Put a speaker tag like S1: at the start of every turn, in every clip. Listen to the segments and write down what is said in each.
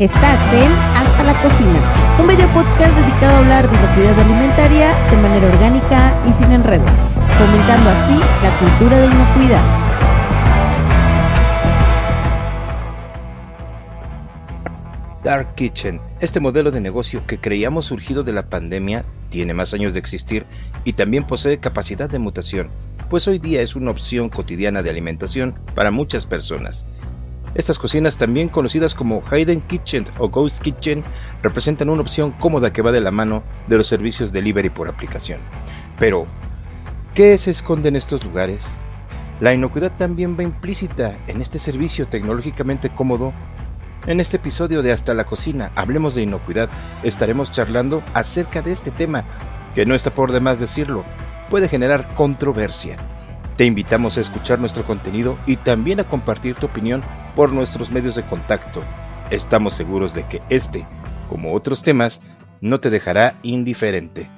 S1: Estás en Hasta la Cocina, un video podcast dedicado a hablar de inocuidad alimentaria de manera orgánica y sin enredos, fomentando así la cultura de inocuidad.
S2: Dark Kitchen, este modelo de negocio que creíamos surgido de la pandemia, tiene más años de existir y también posee capacidad de mutación, pues hoy día es una opción cotidiana de alimentación para muchas personas. Estas cocinas, también conocidas como Hidden Kitchen o Ghost Kitchen, representan una opción cómoda que va de la mano de los servicios delivery por aplicación. Pero, ¿qué se esconde en estos lugares? La inocuidad también va implícita en este servicio tecnológicamente cómodo. En este episodio de Hasta la Cocina, Hablemos de Inocuidad, estaremos charlando acerca de este tema, que no está por demás decirlo, puede generar controversia. Te invitamos a escuchar nuestro contenido y también a compartir tu opinión por nuestros medios de contacto. Estamos seguros de que este, como otros temas, no te dejará indiferente.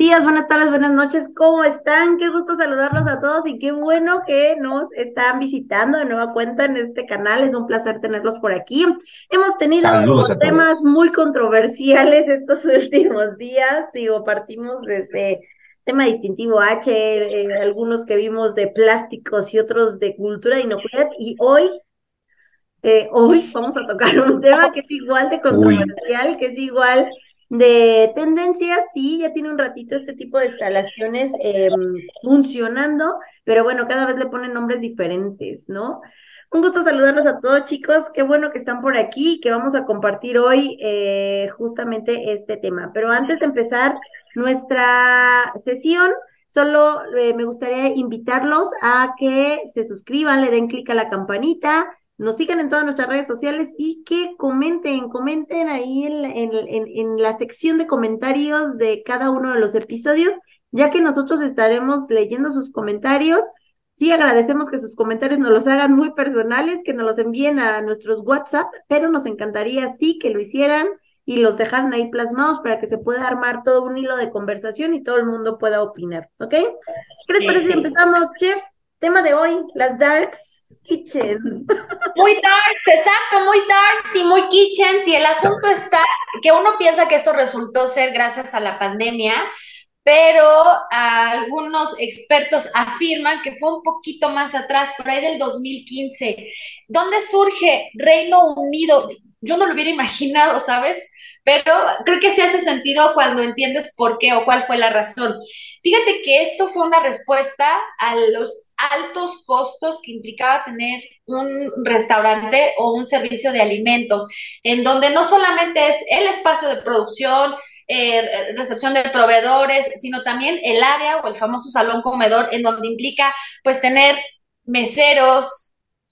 S1: Días, buenas tardes, buenas noches, ¿cómo están? Qué gusto saludarlos a todos y qué bueno que nos están visitando de nueva cuenta en este canal. Es un placer tenerlos por aquí. Hemos tenido temas muy controversiales estos últimos días. Digo, partimos desde tema distintivo H, eh, algunos que vimos de plásticos y otros de cultura de inocuidad. Y hoy eh, hoy vamos a tocar un tema que es igual de controversial, que es igual de tendencias, sí, ya tiene un ratito este tipo de instalaciones em, funcionando, pero bueno, cada vez le ponen nombres diferentes, ¿no? Un gusto saludarlos a todos, chicos. Qué bueno que están por aquí, que vamos a compartir hoy eh, justamente este tema. Pero antes de empezar nuestra sesión, solo eh, me gustaría invitarlos a que se suscriban, le den clic a la campanita, nos sigan en todas nuestras redes sociales y que comenten, comenten ahí en, la sección de comentarios de cada uno de los episodios, ya que nosotros estaremos leyendo sus comentarios. Sí, agradecemos que sus comentarios nos los hagan muy personales, que nos los envíen a nuestros WhatsApp, pero nos encantaría sí que lo hicieran y los dejaran ahí plasmados para que se pueda armar todo un hilo de conversación y todo el mundo pueda opinar, ¿ok? ¿Qué les parece si empezamos, Chef? Tema de hoy, las darks kitchens.
S3: Muy dark, exacto, muy dark y muy kitchens. Y el asunto está que uno piensa que esto resultó ser gracias a la pandemia, pero algunos expertos afirman que fue un poquito más atrás, por ahí del 2015. ¿Dónde surge Reino Unido? Yo no lo hubiera imaginado, ¿sabes? Pero creo que sí hace sentido cuando entiendes por qué o cuál fue la razón. Fíjate que esto fue una respuesta a los altos costos que implicaba tener un restaurante o un servicio de alimentos, en donde no solamente es el espacio de producción, eh, recepción de proveedores, sino también el área o el famoso salón comedor, en donde implica pues tener meseros,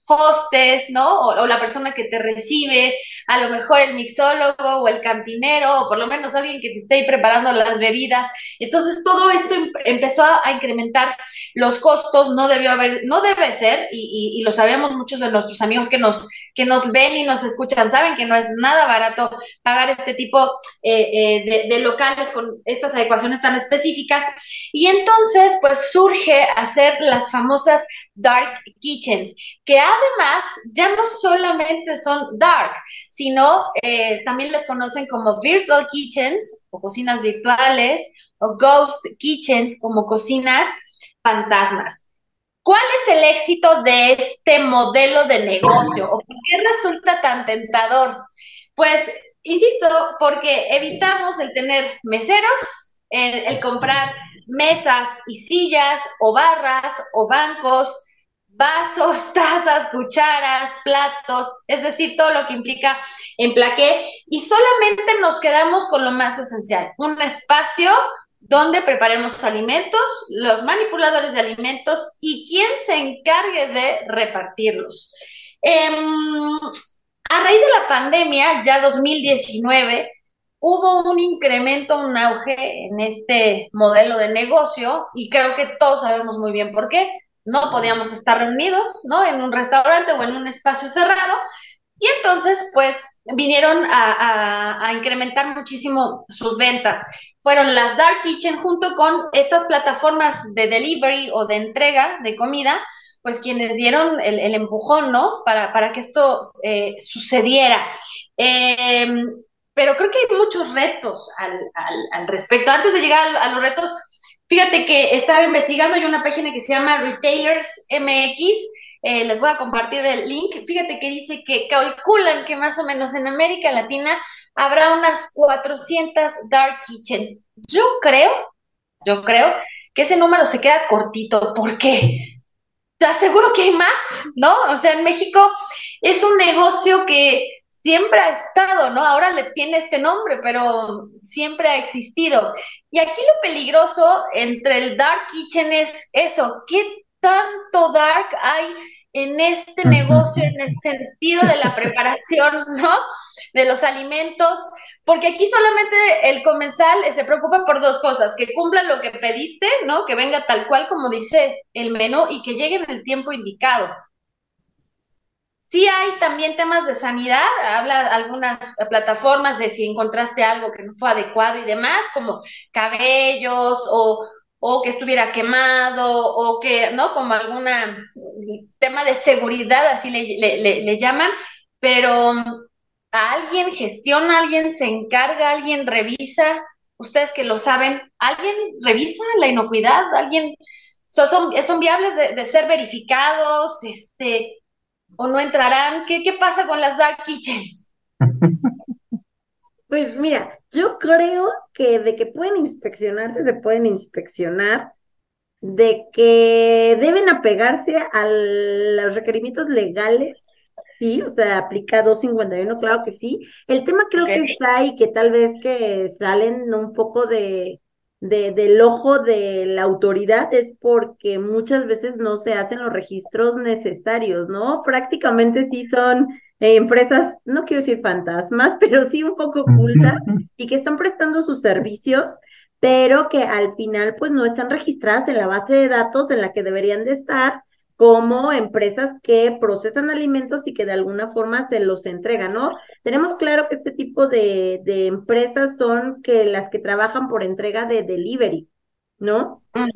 S3: hostes, ¿no? O, la persona que te recibe, a lo mejor el mixólogo o el cantinero, o por lo menos alguien que te esté preparando las bebidas. Entonces, todo esto em, empezó a, incrementar los costos, no debió haber, no debe ser, y, lo sabemos muchos de nuestros amigos que nos, que nos ven y nos escuchan, saben que no es nada barato pagar este tipo eh, eh, de, de locales con estas adecuaciones tan específicas. Y entonces, pues surge hacer las famosas dark kitchens, que además ya no solamente son dark, sino eh, también les conocen como virtual kitchens o cocinas virtuales o ghost kitchens como cocinas fantasmas. ¿Cuál es el éxito de este modelo de negocio o por qué resulta tan tentador? Pues, insisto, porque evitamos el tener meseros, el comprar mesas y sillas o barras o bancos vasos, tazas, cucharas, platos, es decir, todo lo que implica emplaqué y solamente nos quedamos con lo más esencial, un espacio donde preparemos alimentos, los manipuladores de alimentos y quien se encargue de repartirlos. Em, a raíz de la pandemia, ya 2019, hubo un incremento, un auge en este modelo de negocio y creo que todos sabemos muy bien por qué no podíamos estar reunidos, ¿no? En un restaurante o en un espacio cerrado. Y entonces, pues, vinieron a, incrementar muchísimo sus ventas. fueron las Dark Kitchen junto con estas plataformas de delivery o de entrega de comida, pues quienes dieron el, empujón, ¿no? Para, para que esto eh, sucediera. Em, pero creo que hay muchos retos al, respecto. Antes de llegar a, los retos, fíjate que estaba investigando, hay una página que se llama Retailers MX, eh, les voy a compartir el link. Fíjate que dice que calculan que más o menos en América Latina habrá unas 400 dark kitchens. Yo creo, yo creo que ese número se queda cortito. ¿Por qué? Te aseguro que hay más, ¿no? O sea, en México es un negocio que siempre ha estado, ¿no? Ahora le tiene este nombre, pero siempre ha existido. Y aquí lo peligroso entre el dark kitchen es eso, ¿qué tanto dark hay en este negocio en el sentido de la preparación, ¿no? De los alimentos, porque aquí solamente el comensal se preocupa por dos cosas, que cumpla lo que pediste, ¿no? Que venga tal cual como dice el menú y que llegue en el tiempo indicado. Sí hay también temas de sanidad, habla algunas plataformas de si encontraste algo que no fue adecuado y demás, como cabellos o, que estuviera quemado o que, ¿no? Como alguna tema de seguridad, así le, le, llaman, pero alguien gestiona, alguien se encarga, alguien revisa, ustedes que lo saben, alguien revisa la inocuidad, alguien, son, son viables de, de ser verificados, este, o no entrarán? ¿Qué, qué pasa con las dark kitchens?
S1: Pues mira, yo creo que de que pueden inspeccionarse, se pueden inspeccionar, de que deben apegarse a los requerimientos legales, sí, o sea, aplica 251, claro que sí. El tema creo que está y que tal vez que salen un poco de, de, del ojo de la autoridad es porque muchas veces no se hacen los registros necesarios, ¿no? Prácticamente sí son eh, empresas, no quiero decir fantasmas, pero sí un poco ocultas y que están prestando sus servicios, pero que al final pues no están registradas en la base de datos en la que deberían de estar como empresas que procesan alimentos y que de alguna forma se los entregan, ¿no? Tenemos claro que este tipo de, empresas son que las que trabajan por entrega de delivery, ¿no? Mm.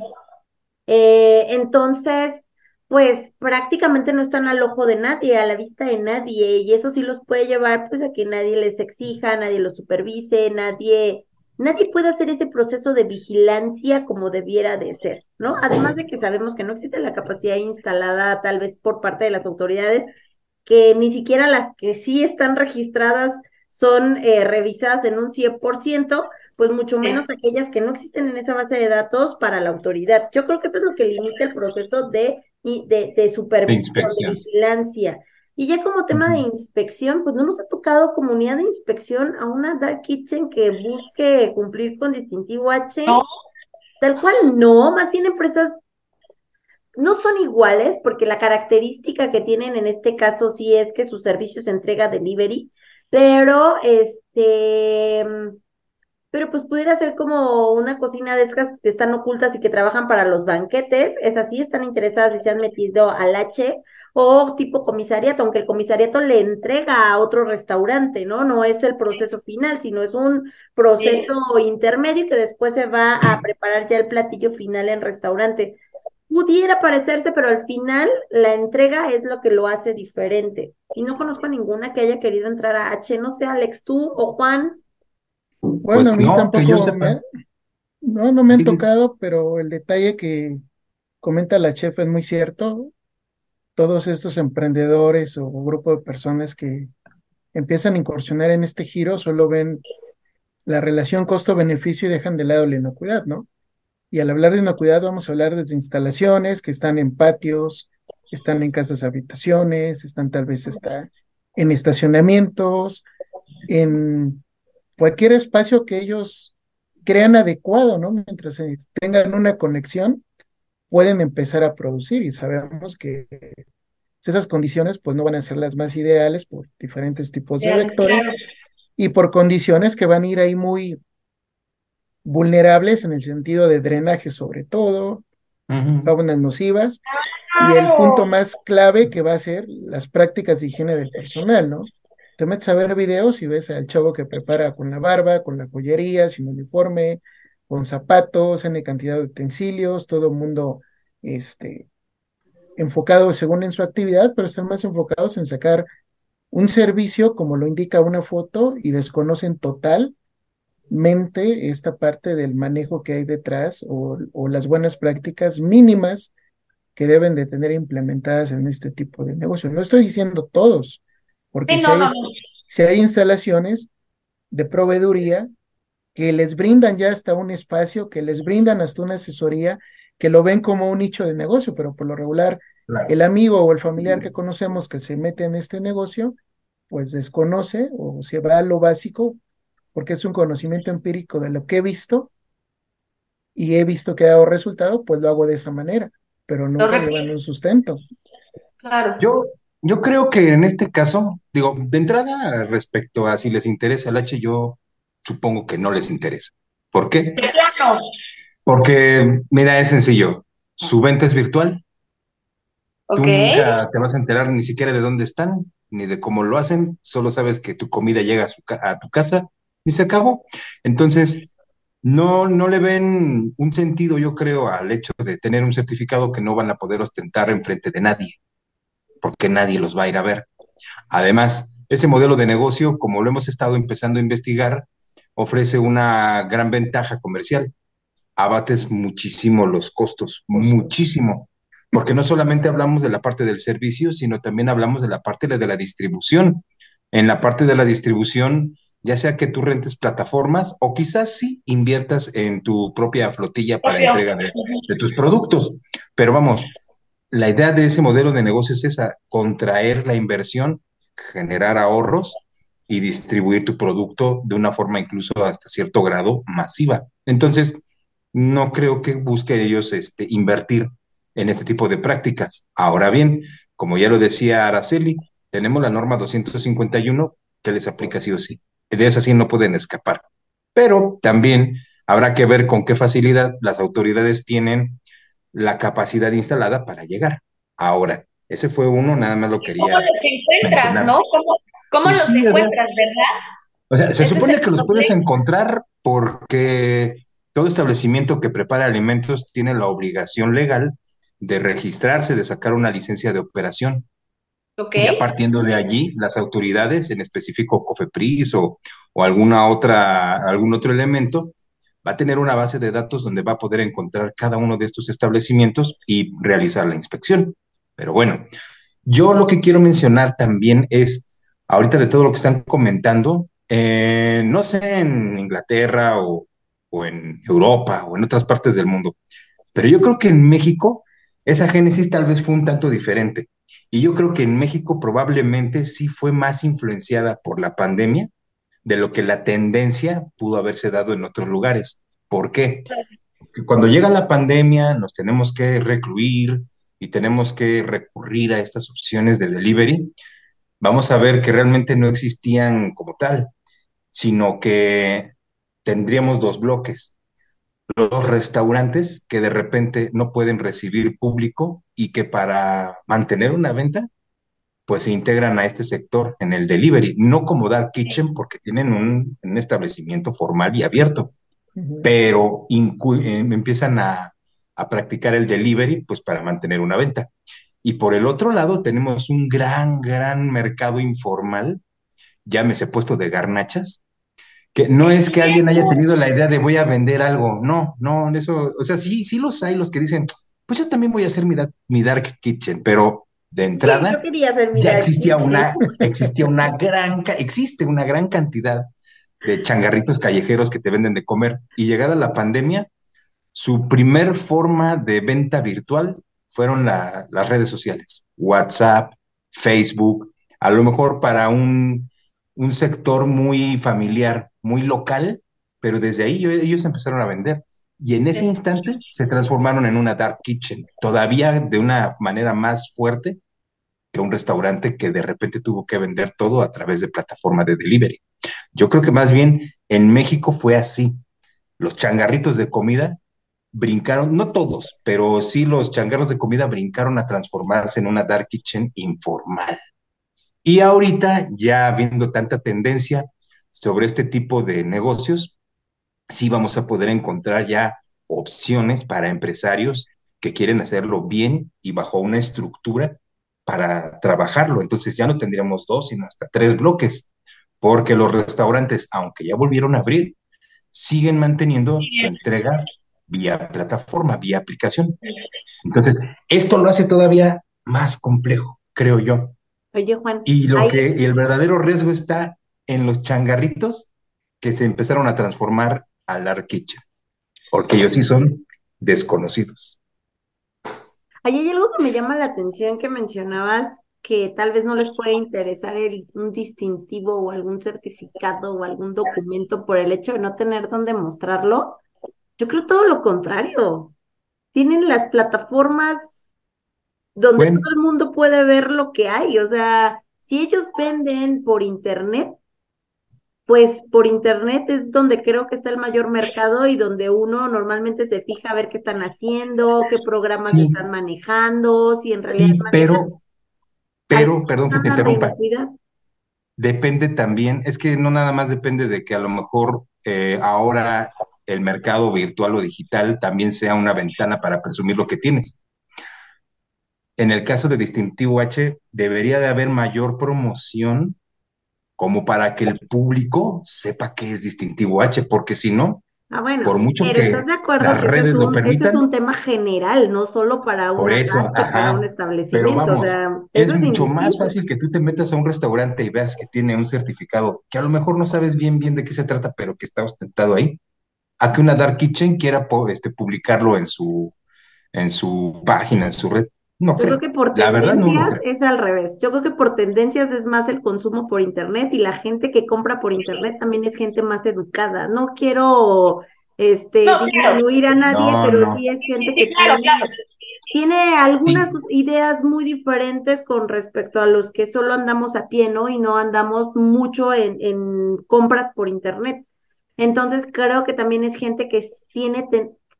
S1: Eh, entonces, pues prácticamente no están al ojo de nadie, a la vista de nadie, y eso sí los puede llevar pues a que nadie les exija, nadie los supervise, nadie nadie puede hacer ese proceso de vigilancia como debiera de ser, ¿no? Además de que sabemos que no existe la capacidad instalada tal vez por parte de las autoridades, que ni siquiera las que sí están registradas son eh, revisadas en un 100%, pues mucho menos aquellas que no existen en esa base de datos para la autoridad. Yo creo que eso es lo que limita el proceso de, de, de supervisión, de vigilancia. Y ya como tema de inspección, pues no nos ha tocado comunidad de inspección a una Dark Kitchen que busque cumplir con distintivo H. Tal cual no, más bien empresas no son iguales porque la característica que tienen en este caso sí es que su servicio se entrega delivery, pero este, pero pues pudiera ser como una cocina de esas que están ocultas y que trabajan para los banquetes, esas sí están interesadas y se han metido al H o tipo comisariato, aunque el comisariato le entrega a otro restaurante, ¿no? No es el proceso final, sino es un proceso intermedio que después se va a preparar ya el platillo final en restaurante. Pudiera parecerse, pero al final la entrega es lo que lo hace diferente. Y no conozco a ninguna que haya querido entrar a H, no sé, Alex, tú o Juan.
S4: Bueno, a mí pues tampoco me, no, no me han tocado, pero el detalle que comenta la chef es muy cierto todos estos emprendedores o grupo de personas que empiezan a incursionar en este giro solo ven la relación costo-beneficio y dejan de lado la inocuidad, ¿no? Y al hablar de inocuidad vamos a hablar de instalaciones que están en patios, están en casas habitaciones, están tal vez está en estacionamientos, en cualquier espacio que ellos crean adecuado, ¿no? Mientras tengan una conexión, pueden empezar a producir y sabemos que esas condiciones pues no van a ser las más ideales por diferentes tipos de vectores y por condiciones que van a ir ahí muy vulnerables en el sentido de drenaje sobre todo, faunas nocivas y el punto más clave que va a ser las prácticas de higiene del personal, ¿no? Te metes a ver videos y ves al chavo que prepara con la barba, con la joyería, sin uniforme, con zapatos, N cantidad de utensilios, todo el mundo este, enfocado según en su actividad, pero están más enfocados en sacar un servicio como lo indica una foto y desconocen totalmente esta parte del manejo que hay detrás o, las buenas prácticas mínimas que deben de tener implementadas en este tipo de negocio. No estoy diciendo todos, porque si, hay, instalaciones de proveeduría que les brindan ya hasta un espacio, que les brindan hasta una asesoría, que lo ven como un nicho de negocio, pero por lo regular el amigo o el familiar que conocemos que se mete en este negocio, pues desconoce o se va a lo básico, porque es un conocimiento empírico de lo que he visto y he visto que ha dado resultado, pues lo hago de esa manera, pero no llevan un sustento.
S5: Claro. Yo, yo creo que en este caso, digo, de entrada respecto a si les interesa el H, yo supongo que no les interesa. ¿Por qué? Porque, mira, es sencillo. Su venta es virtual, Tú nunca te vas a enterar ni siquiera de dónde están, ni de cómo lo hacen, solo sabes que tu comida llega a, tu casa y se acabó. Entonces, no, no le ven un sentido, yo creo, al hecho de tener un certificado que no van a poder ostentar en frente de nadie, porque nadie los va a ir a ver. Además, ese modelo de negocio, como lo hemos estado empezando a investigar, ofrece una gran ventaja comercial. Abates muchísimo los costos, muchísimo porque no solamente hablamos de la parte del servicio, sino también hablamos de la parte de la distribución. En la parte de la distribución, ya sea que tú rentes plataformas o quizás sí inviertas en tu propia flotilla para entrega de, tus productos. Pero vamos, la idea de ese modelo de negocio es esa, contraer la inversión, generar ahorros y distribuir tu producto de una forma incluso hasta cierto grado masiva. Entonces, no creo que busquen ellos este, invertir en este tipo de prácticas. Ahora bien, como ya lo decía Araceli, tenemos la norma 251 que les aplica sí o sí. De esa sí no pueden escapar. Pero también habrá que ver con qué facilidad las autoridades tienen la capacidad instalada para llegar. Ahora, ese fue uno, nada más lo quería. ¿Cómo
S3: encuentras, no? ¿Cómo, los encuentras, verdad? O
S5: sea, se supone que los puedes encontrar porque todo establecimiento que prepara alimentos tiene la obligación legal de registrarse, de sacar una licencia de operación. Okay. Ya partiendo de allí, las autoridades, en específico COFEPRIS o, o alguna otra, algún otro elemento, va a tener una base de datos donde va a poder encontrar cada uno de estos establecimientos y realizar la inspección. Pero bueno, yo lo que quiero mencionar también es, ahorita de todo lo que están comentando, eh, no sé en Inglaterra o, o en Europa o en otras partes del mundo, pero yo creo que en México esa génesis tal vez fue un tanto diferente. Y yo creo que en México probablemente sí fue más influenciada por la pandemia de lo que la tendencia pudo haberse dado en otros lugares. ¿Por qué? Porque cuando llega la pandemia nos tenemos que recluir y tenemos que recurrir a estas opciones de delivery, vamos a ver que realmente no existían como tal, sino que tendríamos dos bloques. Los restaurantes que de repente no pueden recibir público y que para mantener una venta, pues se integran a este sector en el delivery, no como Dark Kitchen porque tienen un, establecimiento formal y abierto, pero eh, empiezan a, a practicar el delivery pues para mantener una venta. Y por el otro lado tenemos un gran, gran mercado informal, llámese puesto de garnachas, que no es que alguien haya tenido la idea de voy a vender algo, no, no, eso, o sea, sí, sí los hay los que dicen, pues yo también voy a hacer mi, mi dark kitchen, pero de entrada
S1: yo quería hacer mi
S5: ya existía una, existía una gran, existe una gran cantidad de changarritos callejeros que te venden de comer. Y llegada la pandemia, su primer forma de venta virtual fueron las redes sociales, WhatsApp, Facebook, a lo mejor para un, un sector muy familiar, muy local, pero desde ahí ellos empezaron a vender. Y en ese instante se transformaron en una dark kitchen, todavía de una manera más fuerte que un restaurante que de repente tuvo que vender todo a través de plataforma de delivery. Yo creo que más bien en México fue así. Los changarritos de comida brincaron, no todos, pero sí los changarros de comida brincaron a transformarse en una dark kitchen informal. Y ahorita, ya viendo tanta tendencia sobre este tipo de negocios, sí vamos a poder encontrar ya opciones para empresarios que quieren hacerlo bien y bajo una estructura para trabajarlo. Entonces ya no tendríamos dos, sino hasta tres bloques, porque los restaurantes, aunque ya volvieron a abrir, siguen manteniendo su entrega vía plataforma, vía aplicación. Entonces, esto lo hace todavía más complejo, creo yo.
S1: Oye, Juan.
S5: Y, lo que, y el verdadero riesgo está en los changarritos que se empezaron a transformar al Dark Kitchen, porque ellos sí son desconocidos.
S1: hay algo que me llama la atención que mencionabas que tal vez no les puede interesar un distintivo o algún certificado o algún documento por el hecho de no tener dónde mostrarlo. Yo creo todo lo contrario. Tienen las plataformas donde todo el mundo puede ver lo que hay. O sea, si ellos venden por internet, pues por internet es donde creo que está el mayor mercado y donde uno normalmente se fija a ver qué están haciendo, qué programas están manejando, si en realidad...
S5: pero, pero, perdón que te interrumpa. Depende también, es que no nada más depende de que a lo mejor eh, ahora el mercado virtual o digital también sea una ventana para presumir lo que tienes. En el caso de Distintivo H, debería de haber mayor promoción como para que el público sepa qué es distintivo H, porque si no,
S1: Ah, bueno, por mucho pero que ¿estás de acuerdo las que redes es un, lo permitan? es un tema general, no solo para, un establecimiento.
S5: es, mucho más fácil que tú te metas a un restaurante y veas que tiene un certificado que a lo mejor no sabes bien bien de qué se trata, pero que está ostentado ahí, a que una Dark Kitchen quiera este, publicarlo en su, en su página, en su red.
S1: No yo creo que por tendencias es al revés. Yo creo que por tendencias es más el consumo por internet y la gente que compra por internet también es gente más educada. No quiero este disminuir a nadie, pero sí es gente que tiene, algunas ideas muy diferentes con respecto a los que solo andamos a pie, ¿no? Y no andamos mucho en, en compras por internet. Entonces creo que también es gente que tiene,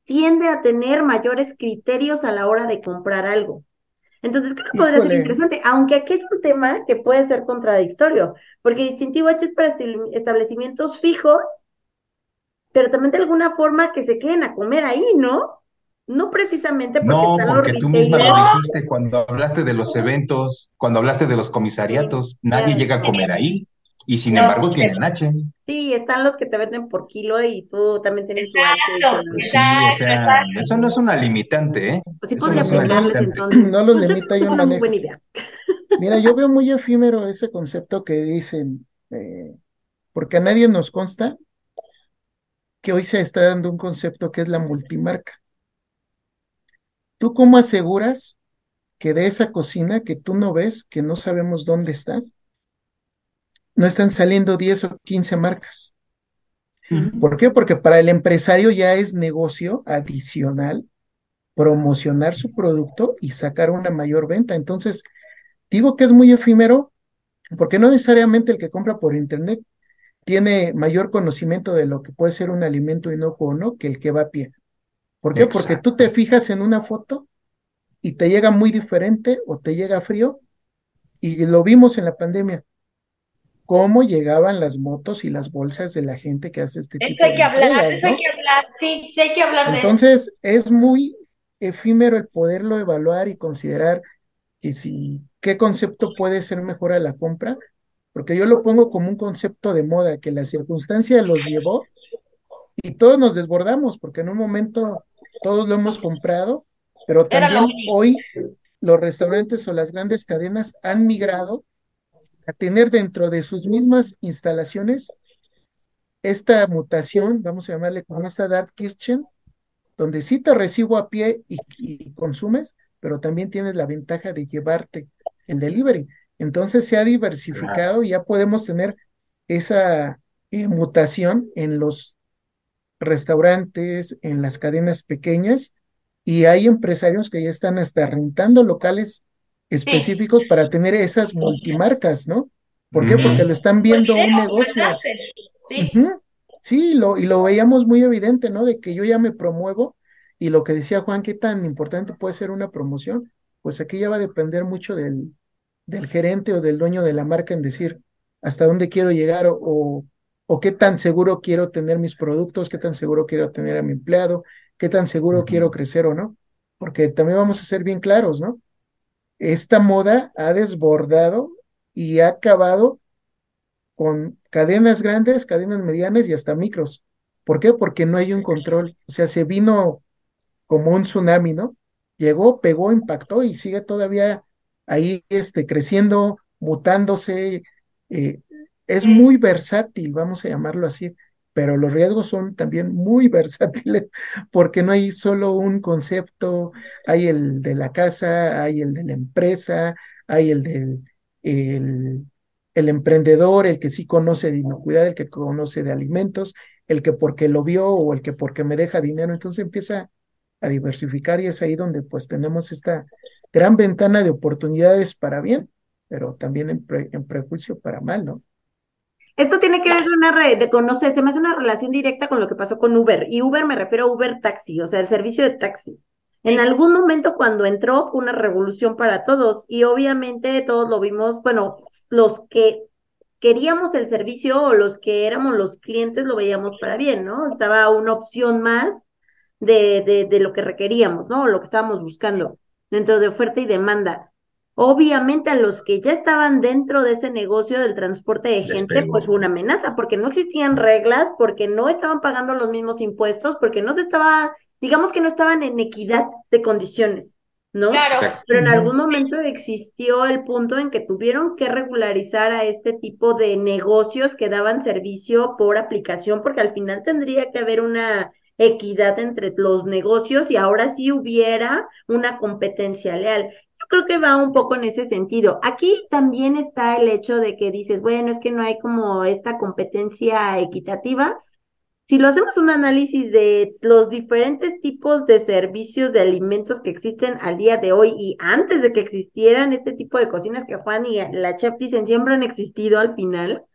S1: tiende a tener mayores criterios a la hora de comprar algo. Entonces creo que podría ser interesante, aunque aquí hay un tema que puede ser contradictorio, porque distintivo H es para establecimientos fijos, pero también de alguna forma que se queden a comer ahí, ¿no? No precisamente porque
S5: no, porque tú misma lo dijiste cuando hablaste de los eventos, cuando hablaste de los comisariatos, nadie llega a comer ahí. Y sin embargo tienen H.
S1: Sí, están los que te venden por kilo y tú también tienes su H.
S5: eso no es una limitante, ¿eh?
S1: Pues sí podría no entonces.
S4: No los limita y un manejo. Buena idea. Mira, yo veo muy efímero ese concepto que dicen, eh, porque a nadie nos consta que hoy se está dando un concepto que es la multimarca. ¿Tú cómo aseguras que de esa cocina que tú no ves, que no sabemos dónde está, no están saliendo 10 o 15 marcas. ¿Por qué? Porque para el empresario ya es negocio adicional promocionar su producto y sacar una mayor venta. Entonces, digo que es muy efímero porque no necesariamente el que compra por internet tiene mayor conocimiento de lo que puede ser un alimento inocuo o no que el que va a pie. ¿Por qué? Porque tú te fijas en una foto y te llega muy diferente o te llega frío y lo vimos en la pandemia cómo llegaban las motos y las bolsas de la gente que hace este tipo
S3: hay que hablar, eso hay que hablar, sí, sí hay que hablar
S4: de eso. Entonces, es muy efímero el poderlo evaluar y considerar que si, qué concepto puede ser mejor a la compra, porque yo lo pongo como un concepto de moda, que la circunstancia los llevó y todos nos desbordamos, porque en un momento todos lo hemos comprado, pero también hoy los restaurantes o las grandes cadenas han migrado tener dentro de sus mismas instalaciones esta mutación, vamos a llamarle como esta Dark Kitchen, donde sí te recibo a pie y, consumes, pero también tienes la ventaja de llevarte el delivery. Entonces se ha diversificado y ya podemos tener esa eh, mutación en los restaurantes, en las cadenas pequeñas, y hay empresarios que ya están hasta rentando locales específicos para tener esas multimarcas, ¿no? ¿Por qué? Porque lo están viendo un negocio. Sí. Sí, lo, y lo veíamos muy evidente, ¿no? De que yo ya me promuevo y lo que decía Juan, qué tan importante puede ser una promoción, pues aquí ya va a depender mucho del, del gerente o del dueño de la marca en decir hasta dónde quiero llegar o, o qué tan seguro quiero tener mis productos, qué tan seguro quiero tener a mi empleado, qué tan seguro quiero crecer o no. Porque también vamos a ser bien claros, ¿no? Esta moda ha desbordado y ha acabado con cadenas grandes, cadenas medianas y hasta micros. ¿Por qué? Porque no hay un control. O sea, se vino como un tsunami, ¿no? Llegó, pegó, impactó y sigue todavía ahí este, creciendo, mutándose. Eh, es muy versátil, vamos a llamarlo así, pero los riesgos son también muy versátiles porque no hay solo un concepto, hay el de la casa, hay el de la empresa, hay el del el, emprendedor, el que sí conoce de inocuidad, el que conoce de alimentos, el que porque lo vio o el que porque me deja dinero, entonces empieza a diversificar y es ahí donde pues tenemos esta gran ventana de oportunidades para bien, pero también en, en prejuicio para mal, ¿no?
S1: Esto tiene que ver con una red de conocer, se me hace una relación directa con lo que pasó con Uber. Y Uber me refiero a Uber Taxi, o sea, el servicio de taxi. En algún momento cuando entró fue una revolución para todos y obviamente todos lo vimos, bueno, los que queríamos el servicio o los que éramos los clientes lo veíamos para bien, ¿no? Estaba una opción más de, de, de lo que requeríamos, ¿no? Lo que estábamos buscando dentro de oferta y demanda. Obviamente a los que ya estaban dentro de ese negocio del transporte de gente, pues fue una amenaza, porque no existían reglas, porque no estaban pagando los mismos impuestos, porque no se estaba, digamos que no estaban en equidad de condiciones, ¿no?
S3: Claro.
S1: Pero en algún momento existió el punto en que tuvieron que regularizar a este tipo de negocios que daban servicio por aplicación, porque al final tendría que haber una equidad entre los negocios y ahora sí hubiera una competencia leal creo que va un poco en ese sentido. Aquí también está el hecho de que dices, bueno, es que no hay como esta competencia equitativa. Si lo hacemos un análisis de los diferentes tipos de servicios de alimentos que existen al día de hoy y antes de que existieran este tipo de cocinas que Juan y la chef dicen siempre han existido al final,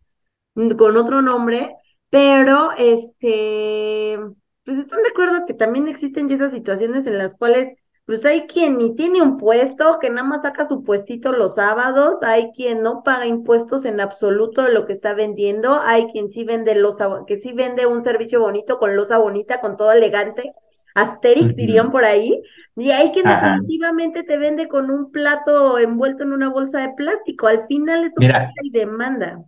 S1: con otro nombre, pero este, pues están de acuerdo que también existen esas situaciones en las cuales pues hay quien ni tiene un puesto, que nada más saca su puestito los sábados, hay quien no paga impuestos en absoluto de lo que está vendiendo, hay quien sí vende losa, que sí vende un servicio bonito con losa bonita, con todo elegante, asteric dirían por ahí, y hay quien definitivamente te vende con un plato envuelto en una bolsa de plástico, al final es una y demanda.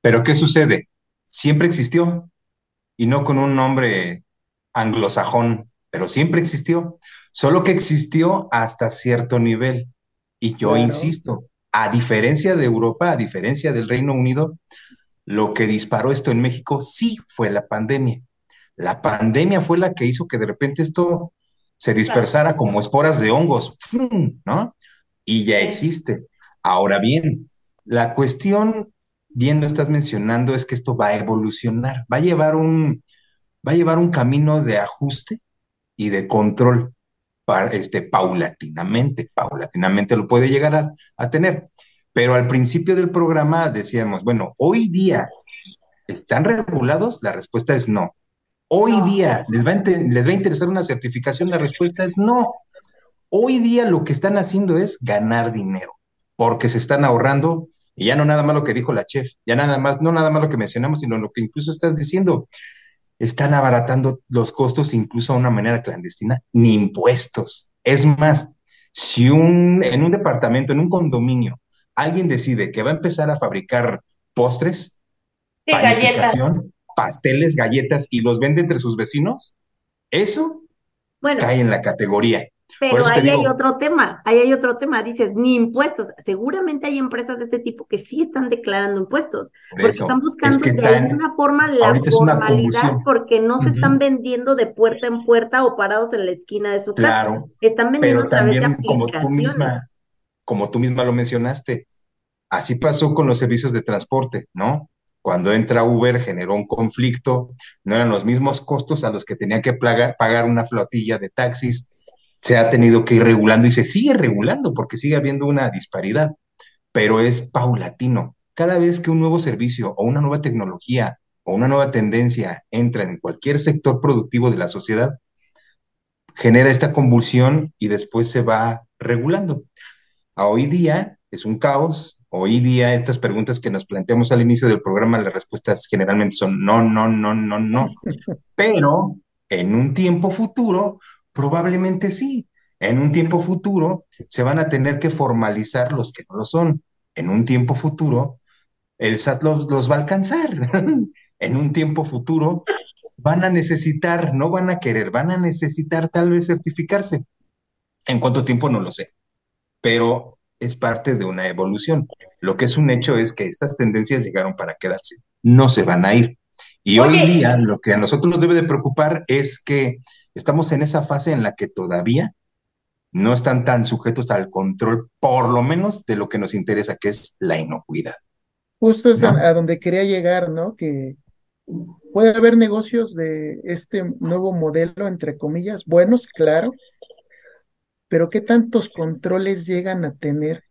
S5: Pero ¿qué sucede? Siempre existió, y no con un nombre anglosajón, pero siempre existió. Solo que existió hasta cierto nivel. Y yo insisto, a diferencia de Europa, a diferencia del Reino Unido, lo que disparó esto en México sí fue la pandemia. La pandemia fue la que hizo que de repente esto se dispersara como esporas de hongos, ¿no? Y ya existe. Ahora bien, la cuestión, bien lo estás mencionando, es que esto va a evolucionar, va a llevar un, va a llevar un camino de ajuste y de control este, paulatinamente, paulatinamente lo puede llegar a, tener. Pero al principio del programa decíamos, bueno, hoy día, ¿están regulados? La respuesta es no. Hoy día, ¿les va, a ¿les va a interesar una certificación? La respuesta es no. Hoy día lo que están haciendo es ganar dinero, porque se están ahorrando, y ya no nada más lo que dijo la chef, ya nada más, no nada más lo que mencionamos, sino lo que incluso estás diciendo están abaratando los costos incluso a una manera clandestina, ni impuestos. Es más, si un, en un departamento, en un condominio, alguien decide que va a empezar a fabricar postres, pasteles, galletas y los vende entre sus vecinos, eso cae en la categoría
S1: pero ahí hay otro tema, ahí hay otro tema, dices, ni impuestos. Seguramente hay empresas de este tipo que sí están declarando impuestos, porque están buscando de alguna forma la formalidad, porque no se están vendiendo de puerta en puerta o parados en la esquina de su casa. Están vendiendo a través de aplicaciones. Como tú, misma,
S5: como tú misma lo mencionaste, así pasó con los servicios de transporte, ¿no? Cuando entra Uber generó un conflicto, no eran los mismos costos a los que tenía que pagar una flotilla de taxis se ha tenido que ir regulando y se sigue regulando porque sigue habiendo una disparidad, pero es paulatino. Cada vez que un nuevo servicio o una nueva tecnología o una nueva tendencia entra en cualquier sector productivo de la sociedad, genera esta convulsión y después se va regulando. A hoy día es un caos, Hoy día estas preguntas que nos planteamos al inicio del programa, las respuestas generalmente son no, no, no, no, no. Pero en un tiempo futuro, probablemente sí. En un tiempo futuro se van a tener que formalizar los que no lo son. En un tiempo futuro, el SAT los, los va a alcanzar. en un tiempo futuro van a necesitar, no van a querer, van a necesitar tal vez certificarse. ¿En cuánto tiempo? No lo sé. Pero es parte de una evolución. Lo que es un hecho es que estas tendencias llegaron para quedarse. No se van a ir. Y hoy día lo que a nosotros nos debe de preocupar es que estamos en esa fase en la que todavía no están tan sujetos al control, por lo menos de lo que nos interesa, que es la inocuidad.
S4: Justo es a, donde quería llegar, ¿no? Que puede haber negocios de este nuevo modelo, entre comillas, buenos, claro, pero ¿qué tantos controles llegan a tener?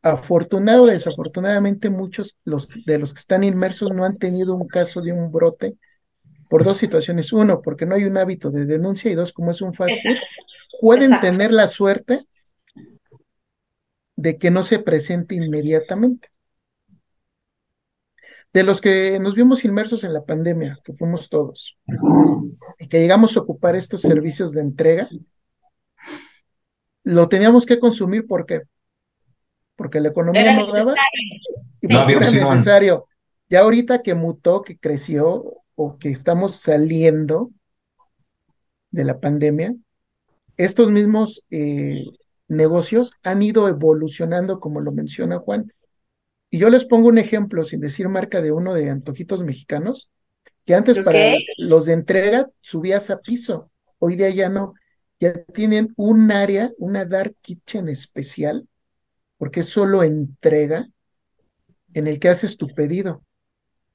S4: Afortunado o desafortunadamente, muchos los, de los que están inmersos no han tenido un caso de un brote por dos situaciones. Uno, porque no hay un hábito de denuncia y dos, como es un fast food, pueden tener la suerte de que no se presente inmediatamente. De los que nos vimos inmersos en la pandemia, que fuimos todos, y que llegamos a ocupar estos servicios de entrega, lo teníamos que consumir porque porque la economía no daba y no era necesario. Ya ahorita que mutó, que creció o que estamos saliendo de la pandemia, estos mismos eh, negocios han ido evolucionando, como lo menciona Juan. Y yo les pongo un ejemplo, sin decir marca de uno de antojitos mexicanos, que antes para los de entrega subías a piso, hoy día ya no, ya tienen un área, una dark kitchen especial, porque es solo entrega en el que haces tu pedido.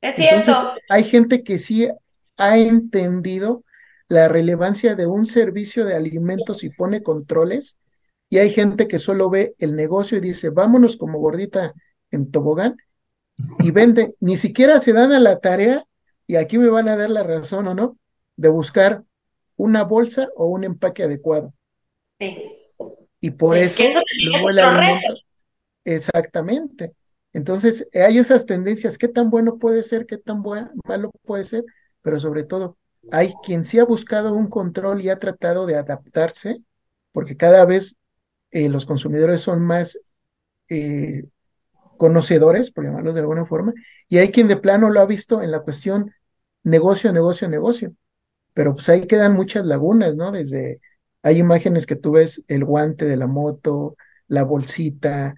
S3: Es cierto.
S4: hay gente que sí ha entendido la relevancia de un servicio de alimentos y pone controles, y hay gente que solo ve el negocio y dice, vámonos como gordita en tobogán, y vende, ni siquiera se dan a la tarea, y aquí me van a dar la razón o no, de buscar una bolsa o un empaque adecuado. Sí. Y por eso, luego el alimento. Exactamente. Entonces, hay esas tendencias, qué tan bueno puede ser, qué tan malo puede ser, pero sobre todo, hay quien sí ha buscado un control y ha tratado de adaptarse, porque cada vez eh, los consumidores son más eh, conocedores, por llamarlos de alguna forma, y hay quien de plano lo ha visto en la cuestión negocio, negocio, negocio. Pero pues ahí quedan muchas lagunas, ¿no? Desde, hay imágenes que tú ves el guante de la moto, la bolsita